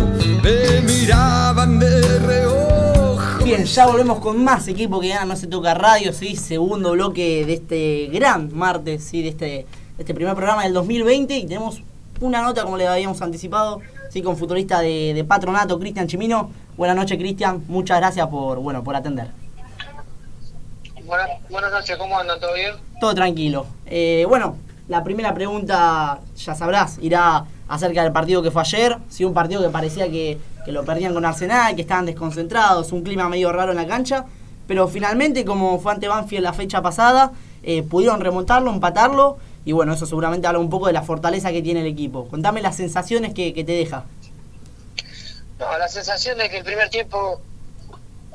Bien, ya volvemos con más equipo que gana No se toca radio, sí, segundo bloque de este gran martes, sí, de este, de este primer programa del 2020 y tenemos una nota como le habíamos anticipado, sí, con futbolista de, de Patronato, Cristian Chimino. Buenas noches, Cristian, muchas gracias por, bueno, por atender.
Buenas, buenas noches, ¿cómo andan? ¿Todo bien?
Todo tranquilo. Eh, bueno, la primera pregunta, ya sabrás, irá acerca del partido que fue ayer. Sí, un partido que parecía que, que lo perdían con Arsenal, que estaban desconcentrados, un clima medio raro en la cancha. Pero finalmente, como fue ante Banfield la fecha pasada, eh, pudieron remontarlo, empatarlo. Y bueno, eso seguramente habla un poco de la fortaleza que tiene el equipo. Contame las sensaciones que, que te deja.
No, la sensación de que el primer tiempo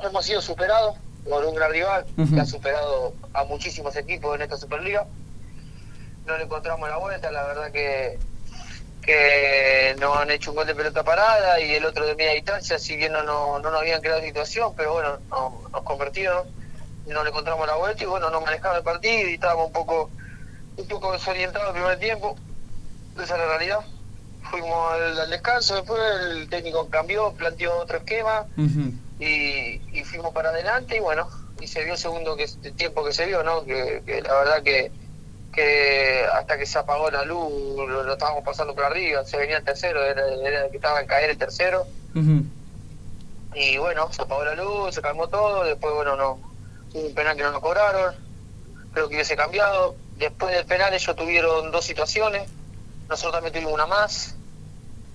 hemos sido superados por un gran rival que ha superado a muchísimos equipos en esta Superliga. No le encontramos la vuelta, la verdad que que nos han hecho un gol de pelota parada y el otro de media distancia, si bien no, no, no nos habían creado situación, pero bueno, no- nos convertieron, no le encontramos la vuelta y bueno, nos manejaba el partido y estábamos un poco un poco desorientados el primer tiempo, esa es la realidad. Fuimos al, al descanso, después el técnico cambió, planteó otro esquema y, y fuimos para adelante y bueno, y se vio el segundo que, el tiempo que se vio, ¿no? Que, que la verdad que, que hasta que se apagó la luz lo, lo estábamos pasando por arriba, se venía el tercero, era, era el que estaba en caer el tercero y bueno, se apagó la luz, se calmó todo, después bueno, no, hubo un penal que no nos cobraron, creo que hubiese cambiado, después del penal ellos tuvieron dos situaciones, nosotros también tuvimos una más,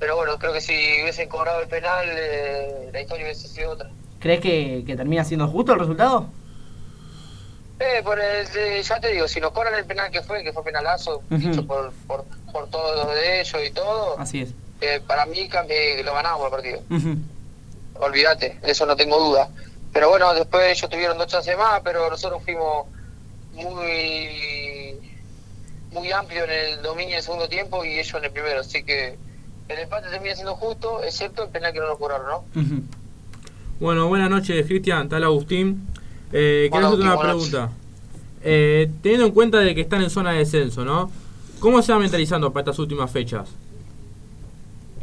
pero bueno, creo que si hubiesen cobrado el penal eh, la historia hubiese sido otra.
¿Crees que, que termina siendo justo el resultado?
Eh, por el, eh, ya te digo, si nos cobran el penal que fue, que fue penalazo, dicho por, por, por todos de ellos y todo,
Así es.
eh, para mí cambié- lo ganamos el partido.
Ujú.
Olvídate, de eso no tengo duda. Pero bueno, después ellos tuvieron dos chances más, pero nosotros fuimos muy muy amplio en el dominio del segundo tiempo y ellos en el primero. Así que el empate termina siendo justo, excepto el penal que no nos cobraron, ¿no?
Bueno, buenas noches, Cristian. Tal Agustín. Eh, quiero hacerte una pregunta. Eh, teniendo en cuenta de que están en zona de descenso, ¿no? ¿Cómo se va mentalizando para estas últimas fechas?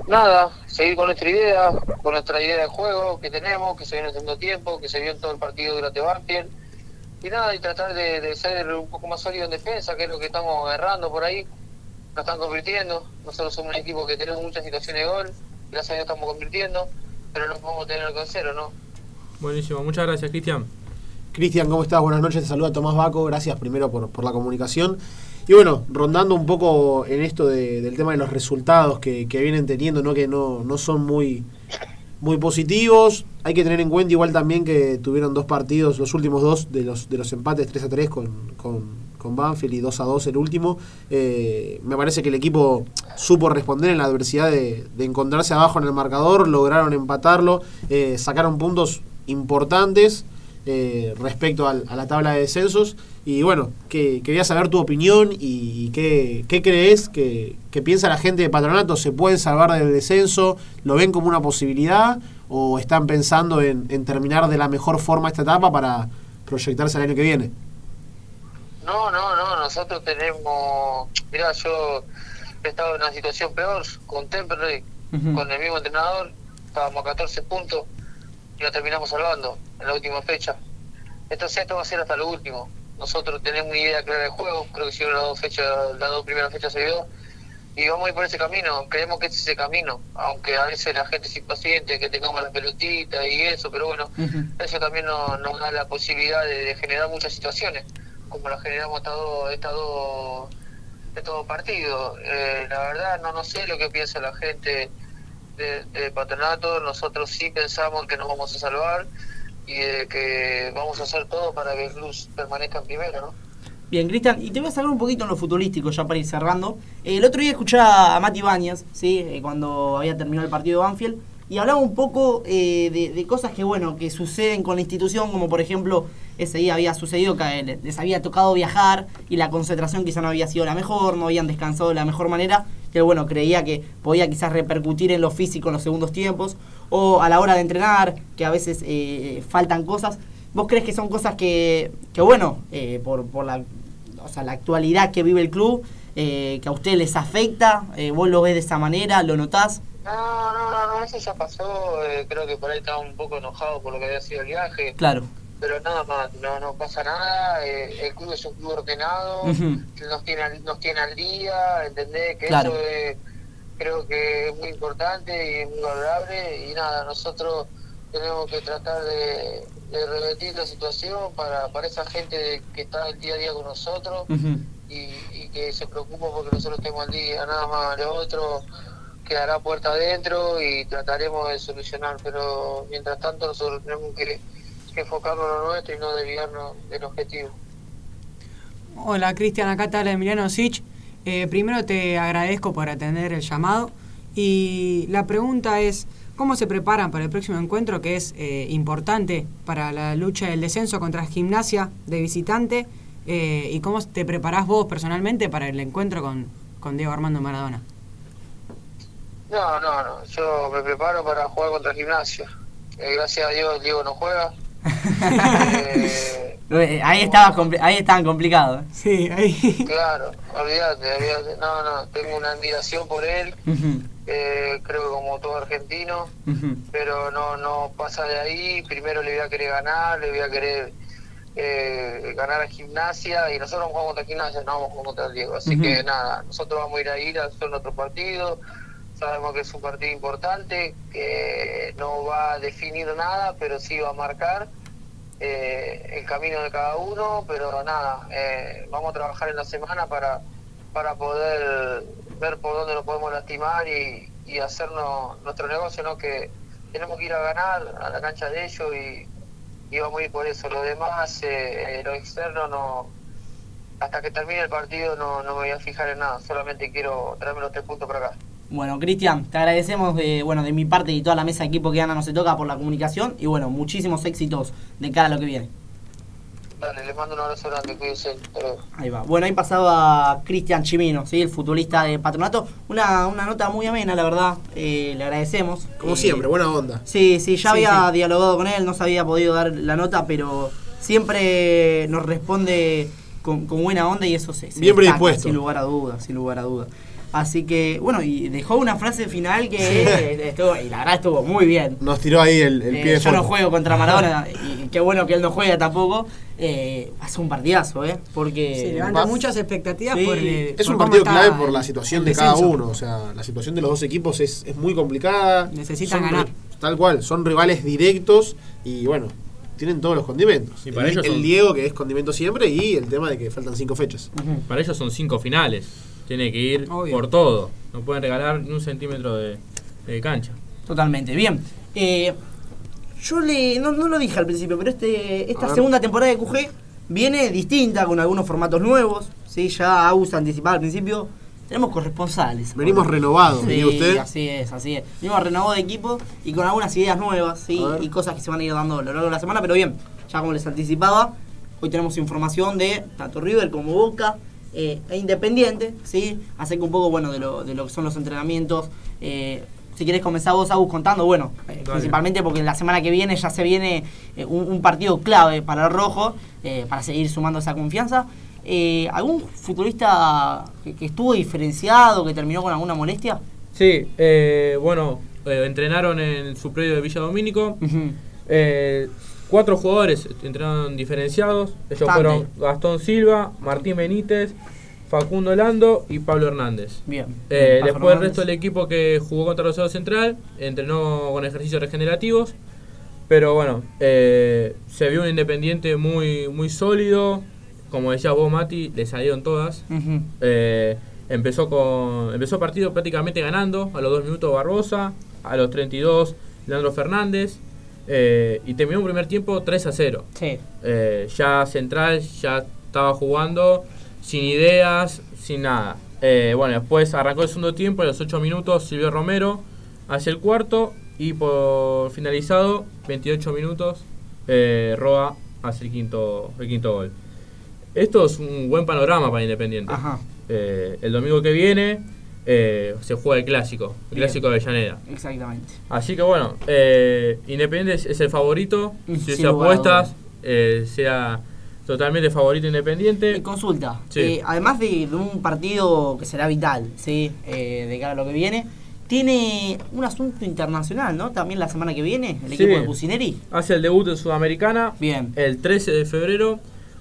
Nada, seguir con nuestra idea, con nuestra idea de juego que tenemos, que se vio en el segundo tiempo, que se vio en todo el partido durante Banfield. Y nada, y tratar de, de ser un poco más sólido en defensa, que es lo que estamos errando por ahí. Nos están convirtiendo. Nosotros somos un equipo que tenemos muchas situaciones de gol, gracias a Dios estamos convirtiendo, pero no podemos tener con cero, ¿no?
Buenísimo, muchas gracias, Cristian.
Cristian, ¿cómo estás? Buenas noches, te saluda Tomás Baco, gracias primero por, por la comunicación. Y bueno, rondando un poco en esto de- del tema de los resultados que, que vienen teniendo, ¿no? que no, no son muy, muy positivos. Hay que tener en cuenta igual también que tuvieron dos partidos, los últimos dos de los, de los empates 3 a 3 con, con, con Banfield y 2 a 2 el último. Eh, me parece que el equipo supo responder en la adversidad de, de encontrarse abajo en el marcador, lograron empatarlo, eh, sacaron puntos importantes eh, respecto al- a la tabla de descensos. Y bueno, que, quería saber tu opinión y, y qué, qué crees que, que piensa la gente de Patronato. ¿Se pueden salvar del descenso? ¿Lo ven como una posibilidad? ¿O están pensando en, en terminar de la mejor forma esta etapa para proyectarse al año que viene?
No, no, no, nosotros tenemos. Mirá, yo he estado en una situación peor con Temperley, con el mismo entrenador. Estábamos a 14 puntos y lo terminamos salvando en la última fecha. Entonces, esto va a ser hasta lo último. Nosotros tenemos una idea clara del juego. Creo que si las dos, fechas, las dos primeras fechas se dio. Y vamos a ir por ese camino. Creemos que ese es ese camino. Aunque a veces la gente es impaciente, que tengamos las pelotitas y eso, pero bueno, eso también nos, nos da la posibilidad de, de generar muchas situaciones, como las generamos estas dos, estas dos, estos dos partidos. Eh, la verdad, no, no sé lo que piensa la gente de, patronato. Nosotros sí pensamos que nos vamos a salvar y de que vamos a hacer todo para que el club permanezca en primera, ¿no?
Bien, Cristian, y te voy a sacar un poquito en lo futbolístico ya para ir cerrando. Eh, el otro día escuché a Mati Bañas, ¿sí? Eh, cuando había terminado el partido de Banfield, y hablaba un poco eh, de, cosas que, bueno, que suceden con la institución, como por ejemplo, ese día había sucedido que les había tocado viajar y la concentración quizá no había sido la mejor, no habían descansado de la mejor manera, que bueno, creía que podía quizás repercutir en lo físico en los segundos tiempos, o a la hora de entrenar, que a veces eh, faltan cosas. ¿Vos crees que son cosas que, que bueno, eh, por, por la, o sea, la actualidad que vive el club, eh, que a ustedes les afecta? Eh, ¿Vos lo ves de esa manera? ¿Lo notás?
No, no, no, no, eso ya pasó. eh, creo que por ahí estaba un poco enojado por lo que había sido el viaje.
Claro.
Pero nada más, no, no pasa nada. eh, el club es un club ordenado, nos, tiene, al- nos tiene al día, ¿entendés? Que
Claro.
eso es- creo que es muy importante y muy valorable. Y nada, nosotros tenemos que tratar de, de revertir la situación para, para esa gente que está el día a día con nosotros y, y que se preocupa porque nosotros estemos al día, nada más lo otro quedará puerta adentro y trataremos de solucionar, pero mientras tanto nosotros tenemos que enfocarnos en lo nuestro y no desviarnos del objetivo.
Hola Cristian, acá te habla Emiliano Sich. Eh, primero te agradezco por atender el llamado y la pregunta es, ¿cómo se preparan para el próximo encuentro que es eh, importante para la lucha del descenso contra Gimnasia de visitante? Eh, ¿Y cómo te preparás vos personalmente para el encuentro con, con Diego Armando Maradona?
No, no, no, yo me preparo para jugar contra Gimnasia. Eh, gracias a Dios Diego no juega. Eh,
Ahí, estaba ahí estaban complicados.
Sí, ahí.
claro, olvídate, olvídate. No, no, tengo una admiración por él, eh, creo que como todo argentino. pero no no pasa de ahí. Primero le voy a querer ganar, le voy a querer eh, ganar a Gimnasia y nosotros vamos a jugar contra Gimnasia, no vamos a jugar contra el Diego. Así que nada, nosotros vamos a ir a ir a hacer nuestro partido. Sabemos que es un partido importante, que no va a definir nada, pero sí va a marcar eh, el camino de cada uno. Pero nada, eh, vamos a trabajar en la semana para, para poder ver por dónde nos podemos lastimar y, hacernos nuestro negocio, ¿no? Que tenemos que ir a ganar a la cancha de ellos y, vamos a ir por eso. Lo demás, eh, lo externo, no hasta que termine el partido no, no me voy a fijar en nada, solamente quiero traerme los tres puntos para acá.
Bueno, Cristian, te agradecemos de, bueno, de mi parte y toda la mesa de equipo que gana no se toca por la comunicación y bueno, muchísimos éxitos de cara a lo que viene.
Dale, les mando un abrazo grande, cuídense.
Ahí va. Bueno, ahí pasaba Cristian Chimino, ¿sí? el futbolista de Patronato. Una, una nota muy amena, la verdad. eh, le agradecemos.
Como
Eh,
siempre, buena onda.
Sí, sí, ya
Sí,
había
sí.
dialogado con él, no se había podido dar la nota, pero siempre nos responde con, con buena onda y eso se, se
Bien
destaca,
predispuesto.
Sin lugar a dudas, sin lugar a dudas. Así que, bueno, y dejó una frase final que estuvo, y la verdad estuvo muy bien.
Nos tiró ahí el, el
Eh,
pie de
yo no juego contra Maradona y qué bueno que él no juega tampoco. Eh, hace un partidazo, ¿eh? Porque...
Se levanta
Va-
muchas expectativas
Sí.
por el-
Es
por
un partido clave por la situación de cada uno. O sea, la situación de los dos equipos es, es muy complicada.
Necesitan
Son
ganar.
Tal cual, son rivales directos y bueno, tienen todos los condimentos.
Y para
el,
ellos
el
son-
Diego, que es condimento siempre, y el tema de que faltan cinco fechas.
Para ellos son cinco finales. Tiene que ir
Obvio.
por todo. No pueden regalar ni un centímetro de, de cancha.
Totalmente, bien. Eh, yo le, no, no lo dije al principio, pero este, esta segunda temporada de QG viene distinta, con algunos formatos nuevos. ¿sí? Ya Agus anticipaba al principio. Tenemos corresponsales.
Venimos renovados,
Sí,
usted.
así es, así es. Venimos renovados de equipo y con algunas ideas nuevas ¿sí? Y cosas que se van a ir dando a lo largo de la semana. Pero bien, ya como les anticipaba, hoy tenemos información de tanto River como Boca. Eh, e Independiente, ¿sí? Acerca un poco, bueno, de lo, de lo que son los entrenamientos. Eh, si querés comenzar vos, Agus, contando, bueno, eh, principalmente porque la semana que viene ya se viene un, un partido clave para el rojo, para seguir sumando esa confianza. ¿Algún futbolista que, que estuvo diferenciado, que terminó con alguna molestia?
Sí, bueno, entrenaron en su predio de Villa Domínico. Eh, cuatro jugadores entrenaron diferenciados. Ellos fueron Gastón Silva, Martín Benítez, Facundo Lando y Pablo Hernández.
Bien.
Eh, después el resto del equipo que jugó contra Rosario Central entrenó con ejercicios regenerativos. Pero bueno, eh, se vio un Independiente muy, muy sólido. Como decía vos, Mati, le salieron todas. Eh, empezó con empezó partido prácticamente ganando a los 2 minutos Barbosa, a los 32 Leandro Fernández eh, y terminó un primer tiempo 3 a 0.
Sí.
Eh, ya Central ya estaba jugando sin ideas, sin nada. Eh, bueno, después arrancó el segundo tiempo, a los 8 minutos Silvio Romero hacia el cuarto y por finalizado, 28 minutos, Roa hace el quinto, el quinto gol. Esto es un buen panorama para Independiente.
Ajá.
El domingo que viene eh, se juega el clásico, el
Bien.
clásico de Avellaneda.
Exactamente.
Así que bueno, eh, Independiente es, el favorito.
Mm,
Si se apuestas, eh, sea totalmente favorito Independiente.
Y consulta,
Sí.
además de, de un partido que será vital, ¿sí? De cara a lo que viene, tiene un asunto internacional, ¿no? También la semana que viene, el
Sí.
equipo de Pusineri.
Hace el debut en Sudamericana
Bien.
el 13 de febrero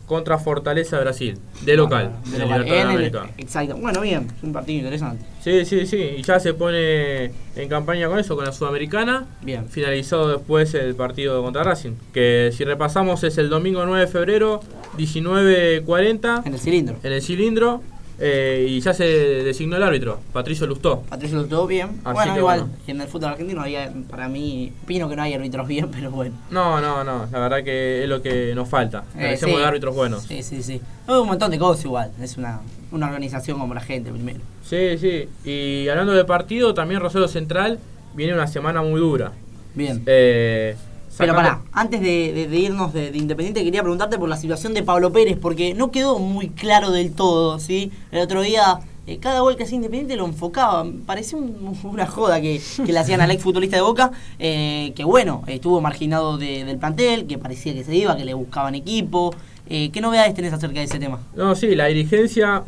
contra Fortaleza de Brasil, de local,
De
en el
local, en el-. Exacto. Bueno, bien, es un partido interesante.
Sí, sí, sí, y ya se pone en campaña con eso, con la Sudamericana.
Bien.
Finalizado después el partido contra Racing, que si repasamos es el domingo 9 de febrero, 19.40
En el cilindro.
en el cilindro, eh, y ya se designó el árbitro, Patricio Lustó.
Patricio todo bien.
Así
bueno, igual,
bueno.
en el fútbol argentino había, para mí, opino que no hay árbitros bien, pero bueno.
No, no, no, la verdad que es lo que nos falta.
Eh,
Merecemos
sí.
de árbitros buenos.
Sí, sí, sí. Hay un montón de cosas igual. Es una, una organización como la gente primero.
Sí, sí. Y hablando de partido, también Rosario Central viene una semana muy dura.
Bien.
Eh,
Pero pará, antes de, de- de irnos de, de Independiente, quería preguntarte por la situación de Pablo Pérez, porque no quedó muy claro del todo, ¿sí? El otro día, eh, cada gol que hacía Independiente lo enfocaba. Parecía un- una joda que, que le hacían al ex futbolista de Boca, eh, que bueno, estuvo marginado de- del plantel, que parecía que se iba, que le buscaban equipo. Eh, ¿Qué novedades tenés acerca de ese tema?
No, sí, la dirigencia,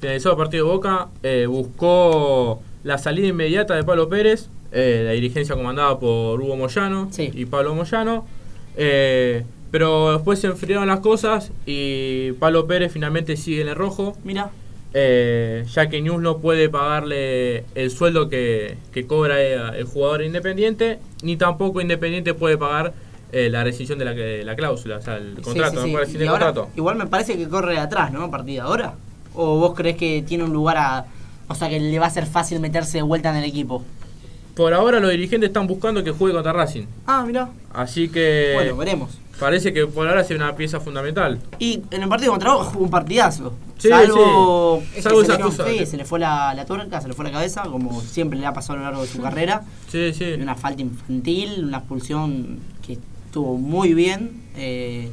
finalizado el partido de Boca, buscó la salida inmediata de Pablo Pérez, eh, la dirigencia comandada por Hugo Moyano
Sí.
y Pablo Moyano, eh, pero después se enfriaron las cosas y Pablo Pérez finalmente sigue en el rojo,
Mira,
eh, ya que News no puede pagarle el sueldo que, que cobra eh, el jugador independiente, ni tampoco Independiente puede pagar eh, la rescisión de la, de la cláusula, o sea, el
Sí,
contrato,
sí, sí. Y
el
ahora,
contrato.
Igual me parece que corre atrás, ¿no? A partir de ahora. ¿O vos crees que tiene un lugar a. O sea, que le va a ser fácil meterse de vuelta en el equipo?
Por ahora los dirigentes están buscando que juegue contra Racing.
Ah, mira.
Así que
Bueno, veremos.
parece que por ahora es una pieza fundamental.
Y en el partido contra Boca jugó un partidazo.
Sí,
Salvo,
sí.
es que
Salvo
se,
esa
le,
cosa.
sí, se le fue la, la tuerca, se le fue la cabeza, como siempre le ha pasado a lo largo de su carrera.
Sí, sí.
Una falta infantil, una expulsión que estuvo muy bien. eh,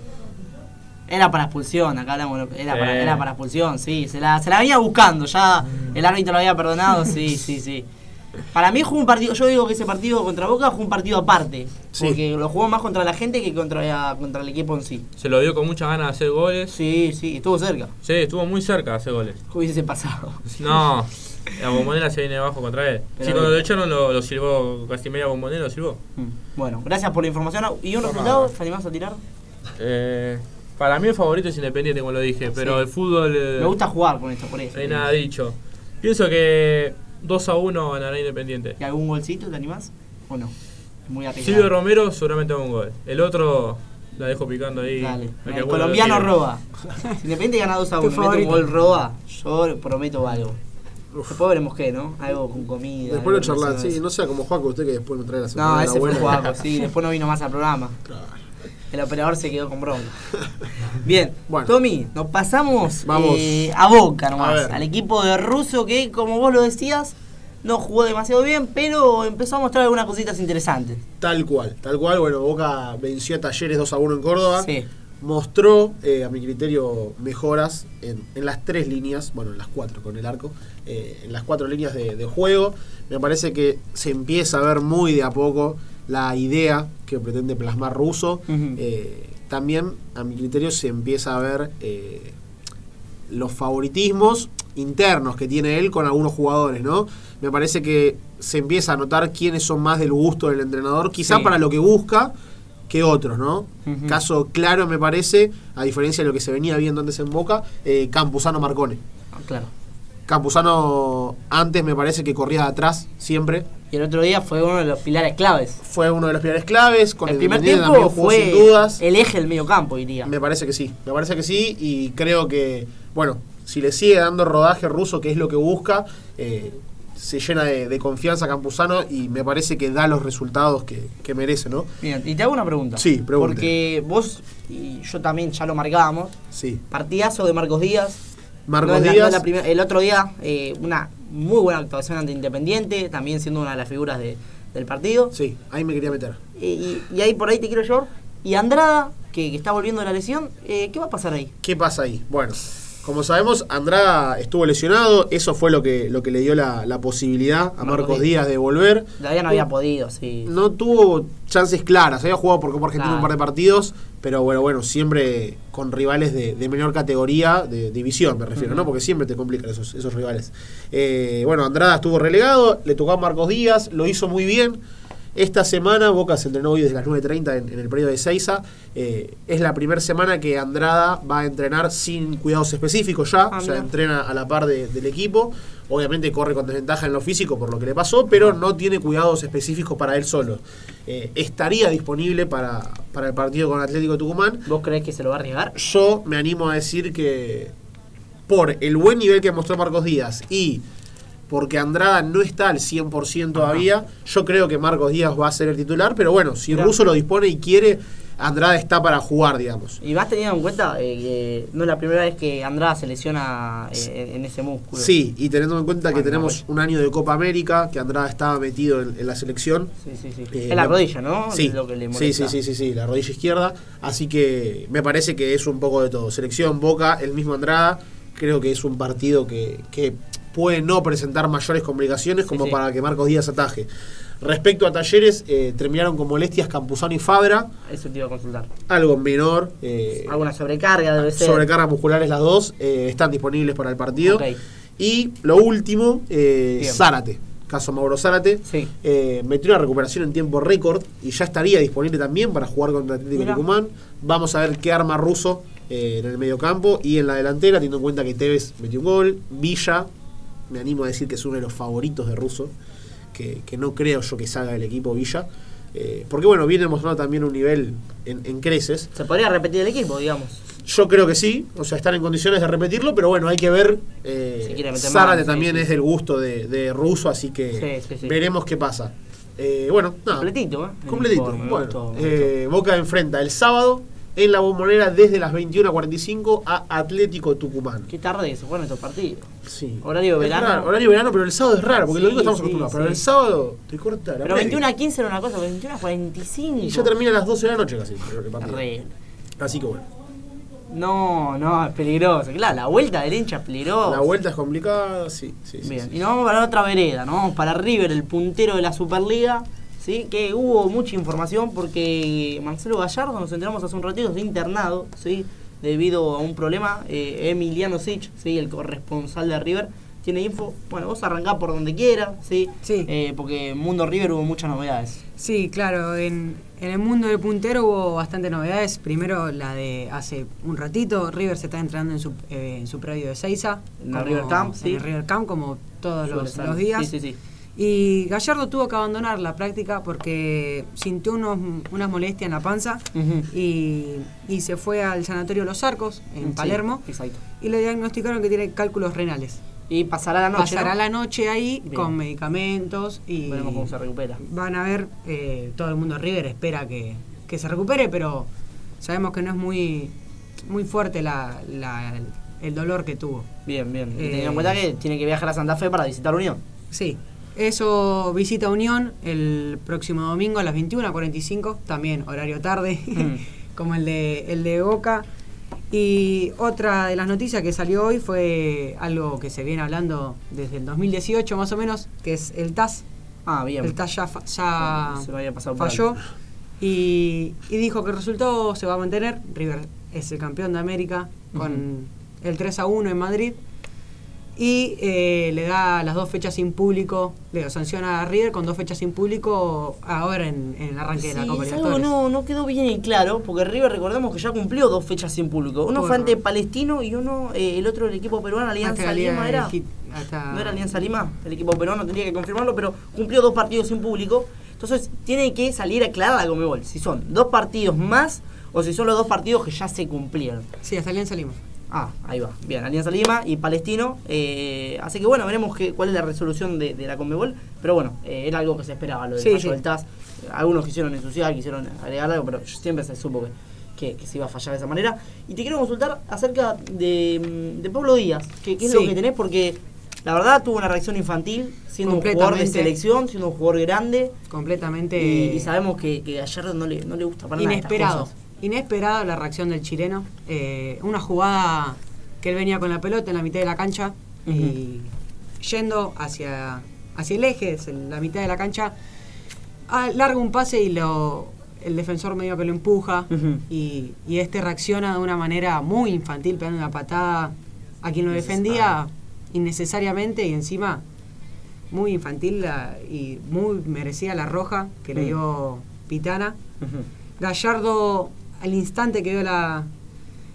era para expulsión, acá hablamos, era para, era para expulsión, sí. Se la, se la venía buscando, ya el árbitro lo había perdonado, sí, sí, sí. Para mí jugó un partido, yo digo que ese partido contra Boca fue un partido aparte.
Sí.
Porque lo jugó más contra la gente que contra, contra el equipo en sí.
Se lo dio con muchas ganas de hacer goles.
Sí, sí, estuvo cerca.
Sí, estuvo muy cerca de hacer goles.
Hubiese pasado.
No, la bombonera se viene abajo contra él.
Pero
sí, cuando lo echaron lo, lo silbó, casi media bombonera lo silbó.
Mm. Bueno, gracias por la información. ¿Y un resultado? ¿Te animás a tirar?
Eh, para mí el favorito es Independiente, como lo dije, pero
Sí.
el fútbol... eh,
Me gusta jugar con esto, por eso.
No hay nada dicho. Pienso que 2 a 1 ganará Independiente.
¿Y algún golcito te animás? ¿O no? Muy arriesgado.
Silvio Romero seguramente haga un gol. El otro la dejo picando ahí.
Dale. El colombiano roba. Si Independiente gana 2 a 1
Tu
y mete un gol roba, yo prometo algo. Después veremos qué, ¿no? Algo con comida.
Después lo charlan, sí, no sea como Juaco usted que después me trae la
No,
semana la
ese fue
buena.
Juaco, sí. Después no vino más al programa.
Claro.
El operador se quedó con bronca. Bien,
Bueno.
Tommy, nos pasamos
Vamos.
eh, a Boca
A
nomás.
ver.
al equipo de Russo que, como vos lo decías, no jugó demasiado bien, pero empezó a mostrar algunas cositas interesantes.
Tal cual, tal cual. Bueno, Boca venció a Talleres 2 a 1 en Córdoba.
Sí.
Mostró, eh, a mi criterio, mejoras en, en las tres líneas, bueno, en las cuatro con el arco, eh, en las cuatro líneas de, de juego. Me parece que se empieza a ver muy de a poco la idea que pretende plasmar Russo. Eh, también, a mi criterio, se empieza a ver eh, los favoritismos internos que tiene él con algunos jugadores, ¿no? Me parece que se empieza a notar quiénes son más del gusto del entrenador, quizá
Sí.
para lo que busca que otros, ¿no? Caso claro me parece, a diferencia de lo que se venía viendo antes en Boca, eh, Campuzano Marcone.
Ah, Claro.
Campuzano antes me parece que corría atrás siempre.
Y el otro día fue uno de los pilares claves.
Fue uno de los pilares claves. Con
el primer tiempo fue
sin dudas.
el eje del medio campo, diría.
Me parece que sí, me parece que sí y creo que, bueno, si le sigue dando rodaje ruso, que es lo que busca, eh, se llena de, de confianza Campuzano y me parece que da los resultados que, que merece, ¿no?
Bien, y te hago una pregunta.
Sí, pregunte.
Porque vos y yo también ya lo marcábamos.
Sí.
Partidazo de Marcos Díaz.
Marcos
No es la- no
Díaz.
la el otro día, eh, una muy buena actuación ante Independiente, también siendo una de las figuras de, del partido.
Sí, ahí me quería meter.
Y, y- y ahí por ahí te quiero llevar. Y Andrada, que, que está volviendo de la lesión, eh, ¿qué va a pasar ahí?
¿Qué pasa ahí? Bueno, como sabemos, Andrada estuvo lesionado. Eso fue lo que, lo que le dio la, la posibilidad a
Marcos Díaz.
De volver.
Todavía no había podido, sí.
No tuvo chances claras. Había jugado por Copa Argentina
Claro.
un par de partidos, pero bueno, bueno, siempre con rivales de, de menor categoría, de división me refiero, ¿no? Porque siempre te complican esos, esos rivales. Eh, bueno, Andrada estuvo relegado, le tocó a Marcos Díaz, lo hizo muy bien. Esta semana Boca se entrenó hoy desde las 9.30 en, en el periodo de Seiza. Eh, es la primera semana que Andrada va a entrenar sin cuidados específicos ya.
Ah,
o sea,
mira.
entrena a la par de- del equipo. Obviamente corre con desventaja en lo físico por lo que le pasó, pero no tiene cuidados específicos para él solo. Eh, estaría disponible para, para el partido con Atlético Tucumán.
¿Vos creés que se lo va a arriesgar?
Yo me animo a decir que por el buen nivel que mostró Marcos Díaz y porque Andrada no está al 100% todavía, yo creo que Marcos Díaz va a ser el titular, pero bueno, si
Mirá.
Russo lo dispone y quiere, Andrada está para jugar, digamos.
Y más teniendo en cuenta eh, que no es la primera vez que Andrada se lesiona eh, en, ese músculo.
Sí, y teniendo en cuenta que tenemos un año de Copa América, que Andrada estaba metido en, en la selección.
Sí, sí, sí.
Eh,
es la rodilla, ¿no?
Sí,
Lo que le
sí, sí, sí, sí, sí, la rodilla izquierda. Así que me parece que es un poco de todo. Selección, Boca, el mismo Andrada. Creo que es un partido que, que puede no presentar mayores complicaciones como
sí.
para que Marcos Díaz ataje. Respecto a Talleres, eh, terminaron con molestias Campuzano y Fabra.
Eso te iba a consultar.
Algo menor. eh,
Alguna sobrecarga debe ser.
sobrecargas musculares las dos. eh, están disponibles para el partido. Y lo último. Zárate. Caso Mauro Zárate.
Sí.
Metió una recuperación en tiempo récord y ya estaría disponible también para jugar contra Atlético
Mirá.
Tucumán. Vamos a ver qué arma ruso en el medio campo y en la delantera, teniendo en cuenta que Tevez metió un gol. Villa, me animo a decir que es uno de los favoritos de ruso, que, que no creo yo que salga del equipo Villa. Eh, porque bueno, viene mostrando también un nivel en, en creces.
Se podría repetir el equipo, digamos.
Yo creo que sí, o sea, están en condiciones de repetirlo, pero bueno, hay que ver. Eh, Zárate también
sí.
es del gusto de, de Russo, así que
Sí, sí, sí.
veremos qué pasa. Eh, bueno, nada.
Completito, ¿eh?
Completito. Bueno,
gustó,
eh, Boca enfrenta el sábado en la bombonera desde las 21.45 a Atlético Tucumán.
Qué tarde que se juegan estos partidos.
Sí.
Horario de verano.
raro, horario de verano, pero el sábado es raro, porque el
Sí,
domingo estamos
sí,
acostumbrados. Pero el sábado te corta la
Pero
media.
21 a 15 era una cosa, 21 a 45.
Y ya termina a las 12 de la noche casi. el.
Terrible.
Así que bueno.
No, no, es peligroso. Claro, la vuelta del hincha es peligrosa.
La vuelta es complicada, sí, sí,
Bien, y nos vamos para la otra vereda, nos vamos para River, el puntero de la Superliga. ¿Sí? Que hubo mucha información porque Marcelo Gallardo, nos enteramos hace un ratito, está internado, ¿sí? debido a un problema. Eh, Emiliano Sich, ¿sí? el corresponsal de River, tiene info. Bueno, vos arrancá por donde quiera, ¿sí?
Sí.
Eh, porque en Mundo River hubo muchas novedades.
Sí, claro, en, en el mundo del puntero hubo bastantes novedades. Primero la de hace un ratito, River se está entrando en su, eh, en su predio de Seiza.
En el River Camp, sí.
En el River Camp, como todos los, los días.
Sí, sí, sí.
Y Gallardo tuvo que abandonar la práctica porque sintió unos, unas molestias en la panza y, y se fue al sanatorio Los Arcos, en
Sí,
Palermo,
exacto.
y le diagnosticaron que tiene cálculos renales.
Y pasará la noche.
Pasará
¿no?
la noche ahí
Bien.
con medicamentos y
Veremos cómo se recupera.
van a ver, eh, todo el mundo River espera que, que se recupere, pero sabemos que no es muy, muy fuerte la, la- el dolor que tuvo.
Bien, bien. Y
Eh,
teniendo en cuenta que tiene que viajar a Santa Fe para visitar Unión.
Sí, eso visita Unión el próximo domingo a las 21.45, también horario tarde,
Mm.
como el de, el de Boca. Y otra de las noticias que salió hoy fue algo que se viene hablando desde el 2018 más o menos, que es el TAS.
Ah, bien.
El TAS ya, fa- ya
Se me había pasado por
falló y, y dijo que el resultado se va a mantener. River es el campeón de América con el 3 a 1 en Madrid. Y eh, le da las dos fechas sin público, le sanciona a River con dos fechas sin público ahora en, en el arranque de la
Sí,
Copa Libertadores.
no, no quedó bien claro, porque River recordemos que ya cumplió dos fechas sin público. Uno fue ante Palestino y uno, eh, el otro del equipo peruano, Alianza
Hasta
Lima era.
Hit- hasta-
No era Alianza Lima, el equipo peruano tendría que confirmarlo, pero cumplió dos partidos sin público. Entonces tiene que salir a aclarar la Comebol, si son dos partidos más o si son los dos partidos que ya se cumplieron.
Sí, hasta Alianza Lima.
Ah, ahí va. Bien, Alianza Lima y Palestino. eh, así que bueno, veremos qué, cuál es la resolución de, de la Conmebol. Pero bueno, eh, era algo que se esperaba, lo del
Sí, sí.
del TAS. Algunos quisieron ensuciar, quisieron agregar algo, pero siempre se supo que, que, que se iba a fallar de esa manera. Y te quiero consultar acerca de, de Pablo Díaz, que, que es
Sí.
lo que tenés, porque la verdad tuvo una reacción infantil, siendo un jugador de selección, siendo un jugador grande.
Completamente
Y, y sabemos que, que a no le, no le gusta para nada
inesperado.
Cosas.
Inesperado la reacción del chileno. Eh, una jugada que él venía con la pelota en la mitad de la cancha y yendo hacia, hacia el eje, en la mitad de la cancha, larga un pase y lo, el defensor medio que lo empuja y, y este reacciona de una manera muy infantil, pegando una patada a quien lo defendía innecesariamente y encima muy infantil la- y muy merecida la roja que le dio Pitana. Gallardo, al instante que vio la,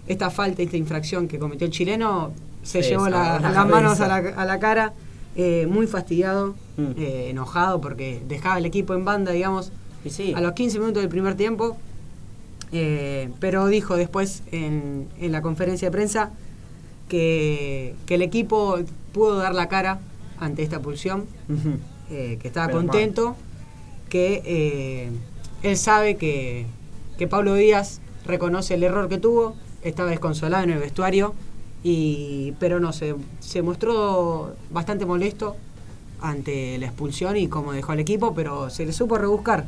esta falta, esta infracción que cometió el chileno, se llevó la-
la
las manos a la, a la cara, eh, muy fastidiado,
Mm.
eh, enojado porque dejaba el equipo en banda, digamos,
Y sí.
a los 15 minutos del primer tiempo. eh, pero dijo después en, en la conferencia de prensa que, que el equipo pudo dar la cara ante esta pulsión que estaba contento, que él sabe que, que Pablo Díaz reconoce el error que tuvo, estaba desconsolado en el vestuario, y, pero no, se, se mostró bastante molesto ante la expulsión y cómo dejó al equipo, pero se le supo rebuscar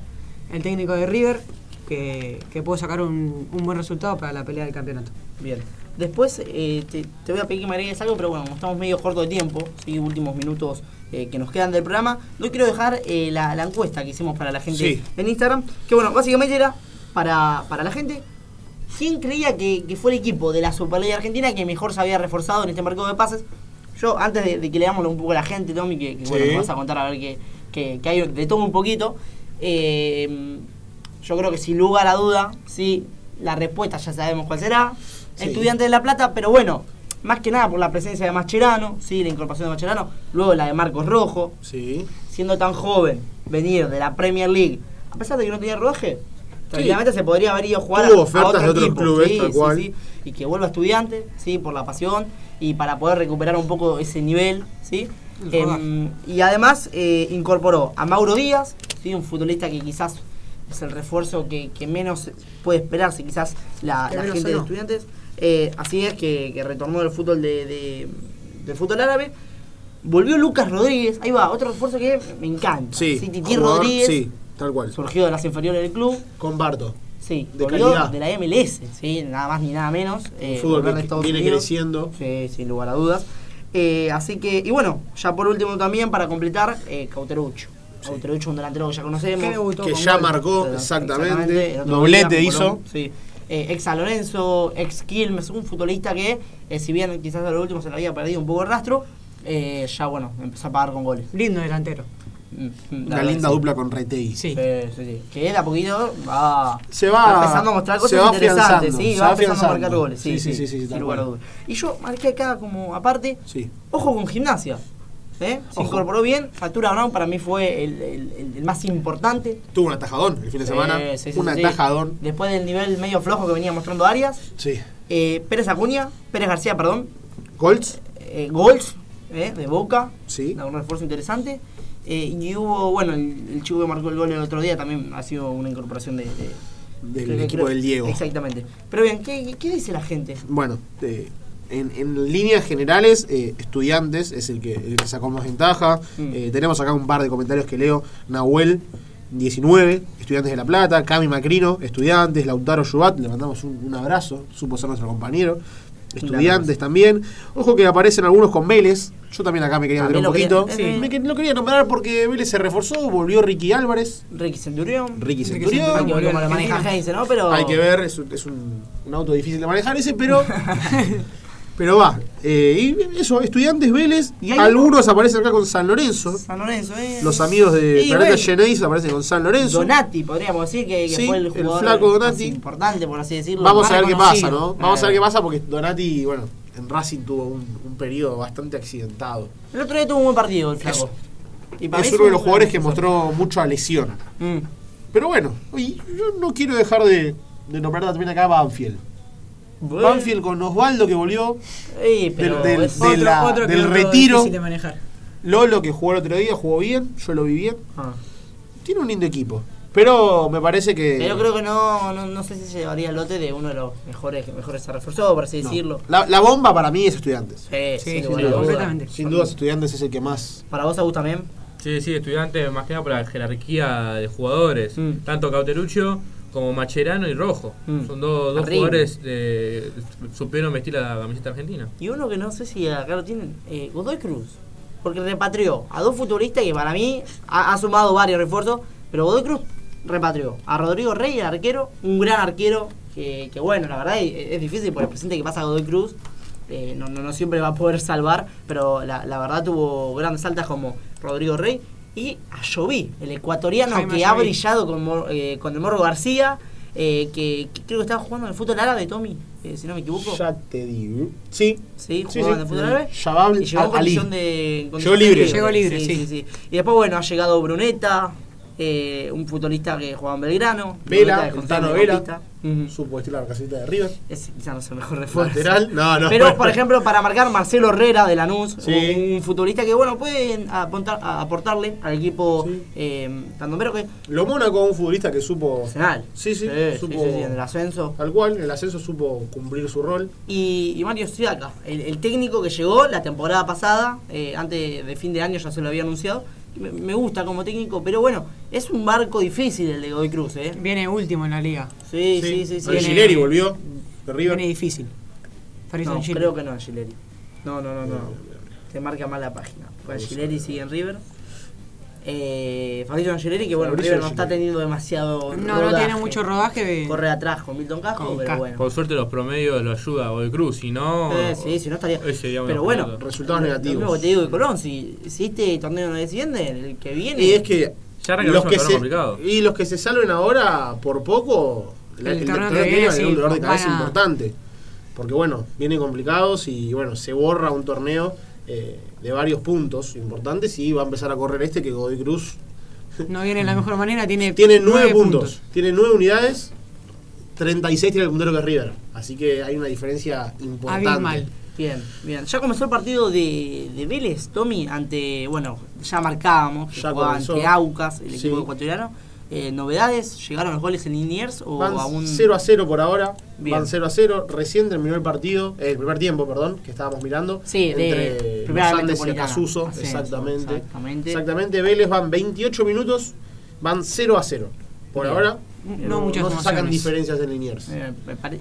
el técnico de River, que, que pudo sacar un, un buen resultado para la pelea del campeonato.
Bien. Después eh, te, te voy a pedir que me agregues algo, pero bueno, como estamos medio corto de tiempo, ¿sí? últimos minutos eh, que nos quedan del programa, no quiero dejar eh, la, la encuesta que hicimos para la gente
Sí.
en Instagram, que bueno, básicamente era para, para la gente, ¿quién creía que, que fue el equipo de la Superliga Argentina que mejor se había reforzado en este mercado de pases? Yo, antes de, de que leamos un poco a la gente, Tommy, que, que, bueno, me vas a contar a ver que, que, que hay de todo un poquito, eh, yo creo que sin lugar a duda, sí, la respuesta ya sabemos cuál será.
Sí.
Estudiante de La Plata, pero bueno, más que nada por la presencia de Mascherano, sí, la incorporación de Mascherano, luego la de Marcos Rojo,
Sí.
siendo tan joven, venir de la Premier League, a pesar de que no tenía rodaje, tranquilamente se podría haber ido a jugar
Tuvo
a, a
ofertas
otro
de otros
equipo,
clubes,
sí,
cual.
sí, y que vuelva estudiante, sí, por la pasión y para poder recuperar un poco ese nivel, sí.
El
Em, y además eh, incorporó a Mauro Díaz, ¿sí? un futbolista que quizás es el refuerzo que, que menos puede esperarse quizás la, gente de estudiantes. Eh, así es que, que retornó del fútbol de, de- del fútbol árabe. Volvió Lucas Rodríguez, ahí va, otro refuerzo que me encanta.
Sí.
Titi Rodríguez,
Sí, tal cual.
surgido de las inferiores del club.
Comparto.
Sí,
De calidad.
de la MLS, sí, nada más ni nada menos. eh,
fútbol que
de Estados
viene
Unidos.
creciendo.
Sí, sin lugar a dudas. Eh, así que, y bueno, ya por último también para completar, eh, Cauterucho. Cauterucho, un delantero que ya conocemos.
Que con
ya
gol.
marcó, exactamente. Doblete
día con
hizo.
Colón, sí. Eh, ex San Lorenzo, ex Quilmes, un futbolista que, eh, si bien quizás a lo último se le había perdido un poco el rastro, eh, ya bueno, empezó a pagar con goles.
Lindo delantero.
La
Una
verdad
linda dupla con Retei.
Sí.
Sí, sí, sí. Que de a poquito va,
Se va-
empezando a mostrar
se
cosas
va
interesantes, sí,
se
va
va
empezando a marcar goles. Sí,
Sí, sí,
sí,
sí, sí,
sin lugar a dudas. Y yo marqué acá como aparte,
Sí.
ojo con gimnasia. ¿eh? Se incorporó bien, Factura Brown para mí fue el, el- el- más importante.
Tuvo un atajadón el fin de semana.
Eh, sí, sí,
un
sí.
atajadón.
Después del nivel medio flojo que venía mostrando Arias.
Sí.
Eh, Pérez Acuña, Pérez García, perdón.
Golds.
Eh, Gols, eh, de Boca.
Sí.
Un refuerzo interesante. Eh, y hubo, bueno, el, el chico que marcó el gol el otro día también ha sido una incorporación de, de-
Del
creo
equipo
creo-
del Diego.
Exactamente. Pero bien, ¿qué, qué dice la gente?
Bueno, eh, en, en líneas generales, eh, estudiantes es el que, el que sacó más ventaja.
Mm.
Eh, tenemos acá un par de comentarios que leo. Nahuel, 19, estudiantes de La Plata. Cami Macrino, estudiantes. Lautaro Yubat, le mandamos un, un abrazo, supo ser nuestro compañero. Estudiantes también. Ojo que aparecen algunos con Vélez. Yo también acá me quería meter un poquito.
quería- sí.
Me lo quería nombrar porque Vélez se reforzó, volvió Ricky Álvarez.
Ricky Centurión.
Ricky
Ricky
Centurión.
Hay que ver cómo lo maneja. Heinze, ¿no? Pero.
Hay que ver, es, un, es un- un auto difícil de manejar ese, pero. pero va. Eh, y eso, estudiantes Vélez.
Y
algunos aparecen acá con San Lorenzo.
San Lorenzo, ¿eh?
Los amigos de
Sí,
Planeta
bueno.
Genesis aparecen con San Lorenzo.
Donati, podríamos decir que, que
Sí,
fue el
el
jugador
flaco
más
Donati.
importante, por así decirlo.
Vamos
más
a ver qué pasa, ¿no? Vamos a ver qué pasa porque Donati, bueno, en Racing tuvo un, un periodo bastante accidentado.
El otro día tuvo un buen partido el flaco. Y para
Es uno de los jugadores que mostró mucha lesión.
Mm.
Pero bueno, y yo no quiero dejar de, de nombrar también acá a Banfield.
Bueno.
Banfield con Osvaldo que volvió.
Ey, pero
del- de la- retiro.
difícil de manejar.
Lolo que jugó el otro día, jugó bien, yo lo vi bien.
Ah.
Tiene un lindo equipo. Pero me parece que.
Pero creo que no, no, no sé si se llevaría el lote de uno de los mejores que mejores se reforzó, por así
no.
decirlo.
La, la bomba para mí es estudiantes.
Sí,
Sí,
sin
sí, sí,
dudas.
completamente.
Sin duda, estudiantes es el que más.
¿Para vos, Agus, también?
Sí, sí, estudiante, más que nada por la jerarquía de jugadores.
Mm.
Tanto Cauteruccio como Macherano y Rojo.
Mm.
Son dos, dos jugadores que supieron vestir la camiseta argentina.
Y uno que no sé si acá lo tienen, eh, Godoy Cruz. Porque repatrió a dos futbolistas que para mí ha, ha sumado varios refuerzos, pero Godoy Cruz repatrió a Rodrigo Rey, el arquero, un gran arquero, que, que bueno, la verdad es, es difícil por el presente que pasa a Godoy Cruz. eh, no, no, no siempre va a poder salvar, pero la, la verdad tuvo grandes altas como Rodrigo Rey. Y a Joví, el ecuatoriano
Jaime
que ha brillado con, Mor- eh, con el Morro García, eh, que, que creo que estaba jugando en el fútbol árabe, Tommy, eh, si no me equivoco.
Ya te digo. Sí.
Sí,
Sí,
jugaba
sí.
en el fútbol árabe.
Shabab
Y llegó en
Ali.
condición de. en condición
Llegó libre.
de
Llegó libre, sí.
Y después, bueno, ha llegado Bruneta, eh, un futbolista que jugaba en Belgrano.
Vela, Tano
mediocampista. Ujú.
Supo vestir la casita de River.
Quizás no es el mejor refuerzo.
Lateral. No, no.
Pero, por ejemplo, para marcar Marcelo Herrera de Lanús,
Sí.
un futbolista que, bueno, puede apuntar- aportarle al equipo
Sí.
eh, que
Lo Mónaco, un futbolista que supo.
Arsenal.
Sí, sí,
sí,
supo-
sí, sí, en el ascenso.
Tal cual, en el ascenso supo cumplir su rol.
Y, y Mario Siaka, el, el técnico que llegó la temporada pasada, eh, antes de fin de año ya se lo había anunciado. Me, me gusta como técnico, pero bueno, es un barco difícil el de Godoy Cruz, ¿eh?
Viene último en la liga.
Sí, sí, sí. sí.
Viene-
Gileri volvió de River.
Viene difícil.
No, creo que no, Gileri. No, no, no, no. Te marca mal la página. Porque Gileri sigue en River. Eh, Fabrizio Angeleri, que bueno,
Fabrizio
River no está teniendo demasiado.
No, no
rodaje.
tiene mucho rodaje. de-
Corre atrás con Milton Casco,
Con
pero bueno.
Por suerte los promedios lo ayuda a Godoy Cruz, si no...
Eh, sí, si no estaría. Pero bueno.
Resultados
Lo
negativos.
mismo que te digo de Colón, si, si este torneo no desciende, el que viene.
Y es que.
Ya arranca
los que se,
complicado.
y los que se salven ahora por poco, el,
El
el
torneo
torneo
que viene, sí,
un dolor de cabeza importante. Porque bueno, vienen complicados y bueno, se borra un torneo eh, de varios puntos importantes y va a empezar a correr este que Godoy Cruz
No viene de la mejor manera. Tiene,
tiene nueve puntos. Tiene nueve unidades, 36 tiene el puntero que es River. Así que hay una diferencia importante.
Abismal.
Bien, bien. Ya comenzó el partido de, de Vélez, Tommy, ante. Bueno, ya marcábamos,
Ya
ante Aucas, el
Sí.
equipo ecuatoriano. Eh, ¿Novedades? ¿Llegaron los goles en Liniers o
Van
aún.?
0 a 0 por ahora.
Bien.
Van 0 a 0. Recién terminó el partido, eh, el primer tiempo, perdón, que estábamos mirando.
Sí,
entre Andes y. Acasuso. Exactamente.
exactamente.
Exactamente. Vélez van 28 minutos, van 0 a 0. Por
Bien.
ahora
No muchas
se sacan diferencias en Liniers.
Eh,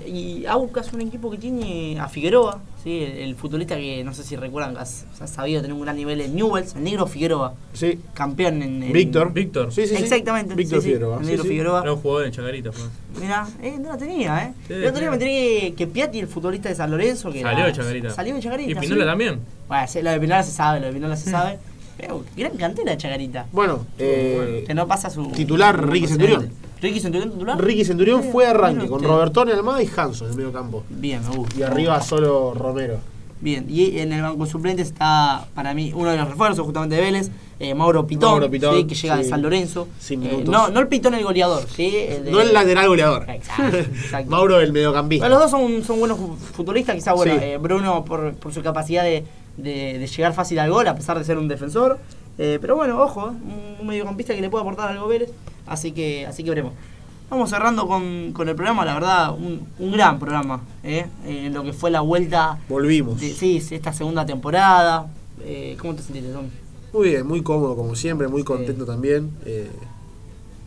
y Aucas es un equipo que tiene a Figueroa, ¿sí? el, el futbolista que no sé si recuerdan, que ha, ha sabido tener un gran nivel en Newells, el negro Figueroa,
Sí.
campeón en. en-
Víctor.
Víctor.
Sí, sí, sí.
Exactamente.
Víctor Figueroa.
el negro
sí.
Figueroa.
Era un jugador en Chacarita. fue.
Mira, eh, no la tenía, ¿eh? El otro día
sí.
me enteré que Piatti, el futbolista de San Lorenzo, que
Salió de Chacarita.
Salió de Chacarita.
Y Pinola
sí.
también.
Bueno, sí, lo de Pinola se sabe, lo de Pinola se sabe. Pero gran cantera de Chacarita.
Bueno, eh,
Que no pasa su.
titular, Ricky. Centurión.
Ricky Centurión titular.
Ricky Centurión fue arranque con
usted.
Robertone Almada y Hanson en el medio campo.
Bien, me gusta.
Y arriba solo Romero.
Bien, y en el banco de suplentes está para mí uno de los refuerzos justamente de Vélez, eh, Mauro Pitón,
Mauro Pitón,
¿sí? que llega de. San Lorenzo.
Sin
Eh, no, no el Pitón el goleador, ¿sí? El de-
No el lateral goleador.
Exacto, exacto.
Mauro el mediocampista.
Bueno, los dos son, son buenos fu- futbolistas, quizás bueno,
Sí.
eh, Bruno por, por su capacidad de, de- de llegar fácil al gol, a pesar de ser un defensor. Pero bueno, ojo, un mediocampista que le puede aportar algo a Vélez, así que, así que veremos. Vamos cerrando con, con el programa, la verdad, un, un gran programa, ¿eh? en lo que fue la vuelta
Volvimos.
de sí, esta segunda temporada. Eh, ¿Cómo te sentiste, Tom?
Muy bien, muy cómodo como siempre, muy contento también.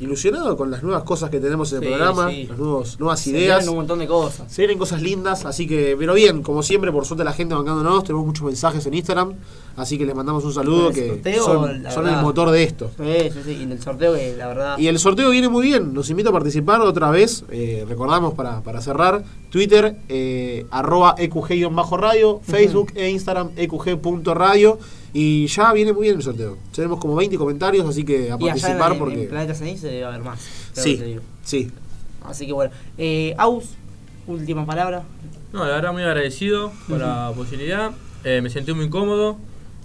Ilusionado con las nuevas cosas que tenemos en el
Sí,
programa,
sí.
las nuevos, nuevas
Se
ideas.
vienen un montón de cosas.
Se vienen cosas lindas, así que, pero bien, como siempre, por suerte la gente bancándonos, tenemos muchos mensajes en Instagram, así que les mandamos un saludo
El
que
sorteo,
son, el motor de esto.
Sí, sí, sí, y el sorteo que la verdad...
Y el sorteo viene muy bien, los invito a participar otra vez, eh, recordamos para, para cerrar, Twitter, eh, arroba EQG-radio, Facebook e Instagram EQG.radio, y ya viene muy bien el sorteo. Tenemos como 20 comentarios, así que a
y allá
participar
en,
porque...
en Planeta Ceniz se debe haber más.
Sí,
digo.
sí.
Así que bueno. Eh, Aus, última palabra.
No, la verdad muy agradecido por la posibilidad. Eh, me sentí muy cómodo.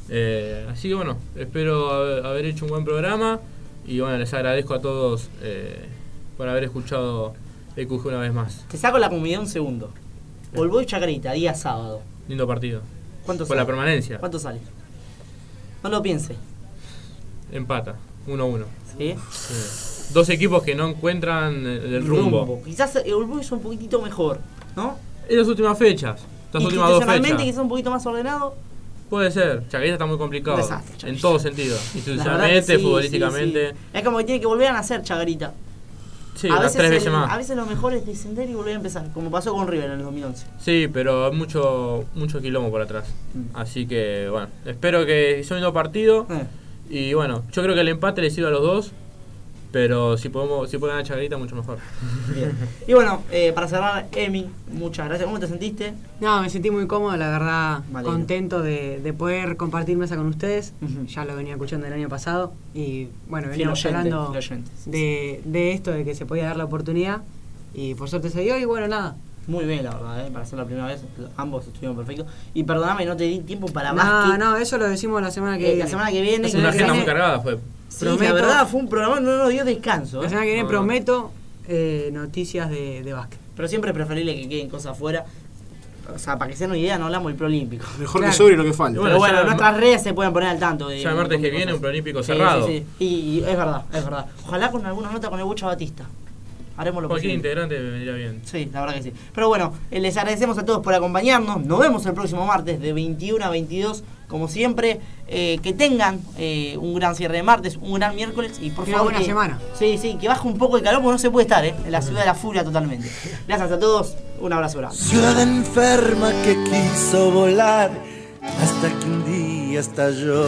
Eh, así que bueno, espero haber, haber hecho un buen programa. Y bueno, les agradezco a todos eh, por haber escuchado EQG una vez más.
Te saco la comunidad un segundo. Volvo y Chacarita, día sábado.
Lindo partido.
¿Cuánto
Por
sale?
la permanencia.
¿Cuánto sale? No lo piense.
Empata. 1-1.
¿Sí?
Sí. dos equipos que no encuentran el, rumbo.
Quizás el Uruguay es un poquitito mejor, ¿no?
En las últimas fechas, estas últimas dos fechas.
quizás un poquito más ordenado.
Puede ser, Chacarita está muy complicado.
Desastre,
en
Chacarita.
todo sentido. Institucionalmente,
sí,
futbolísticamente.
sí, sí. Es como que tiene que volver a nacer Chagarita.
Sí,
a, veces
tres
el-
más.
a veces lo mejor es descender y volver a empezar, como pasó con River en el 2011.
Sí, pero hay mucho, mucho quilombo por atrás.
Mm.
Así que, bueno, espero que son dos partidos.
Eh.
Y bueno, yo creo que el empate le sirve a los dos. Pero si podemos si puede ganar Chacarita, mucho mejor.
Bien. Y bueno, eh, para cerrar, Emi, muchas gracias. ¿Cómo te sentiste?
No, me sentí muy cómodo, la verdad, contento de, de poder compartir mesa con ustedes. Ya lo venía escuchando el año pasado y bueno, veníamos
oyente,
hablando
sí,
de, de esto, de que se podía dar la oportunidad y por suerte se dio y bueno, nada.
Muy bien, la verdad, ¿eh? para ser la primera vez, ambos estuvieron perfectos. Y perdóname, no te di tiempo para
No,
más que...
no, eso lo decimos la semana que
Eh,
viene.
la semana que viene,
Una agenda muy cargada fue.
Sí, la verdad fue un programa, no nos dio descanso.
La
¿eh?
semana que viene
No, no.
prometo eh, noticias de, de básquet.
Pero siempre es preferible que queden cosas afuera. O sea, para que se den una idea, no hablamos del preolímpico.
Mejor
Claro.
que sobre lo que falta.
Y
Pero
Bueno,
bueno,
ya-
nuestras redes se pueden poner al tanto. De
Ya el martes que viene, un preolímpico
Sí,
cerrado.
Sí, sí. Y, y es verdad, es verdad. Ojalá con alguna nota con el Bocha Batista. Haremos lo
Cualquier
posible.
integrante me vendría bien.
Sí, la verdad que sí. Pero bueno, eh, les agradecemos a todos por acompañarnos. Nos vemos el próximo martes de 21 a 22, como siempre. Eh, que tengan eh, un gran cierre de martes, un gran miércoles y por
Una
favor.
buena
que-
semana.
Sí, sí, que baje un poco el calor porque no se puede estar, ¿eh? En la ciudad de la furia totalmente. Gracias a todos, un abrazo grande.
Ciudad enferma que quiso volar hasta que un día estalló.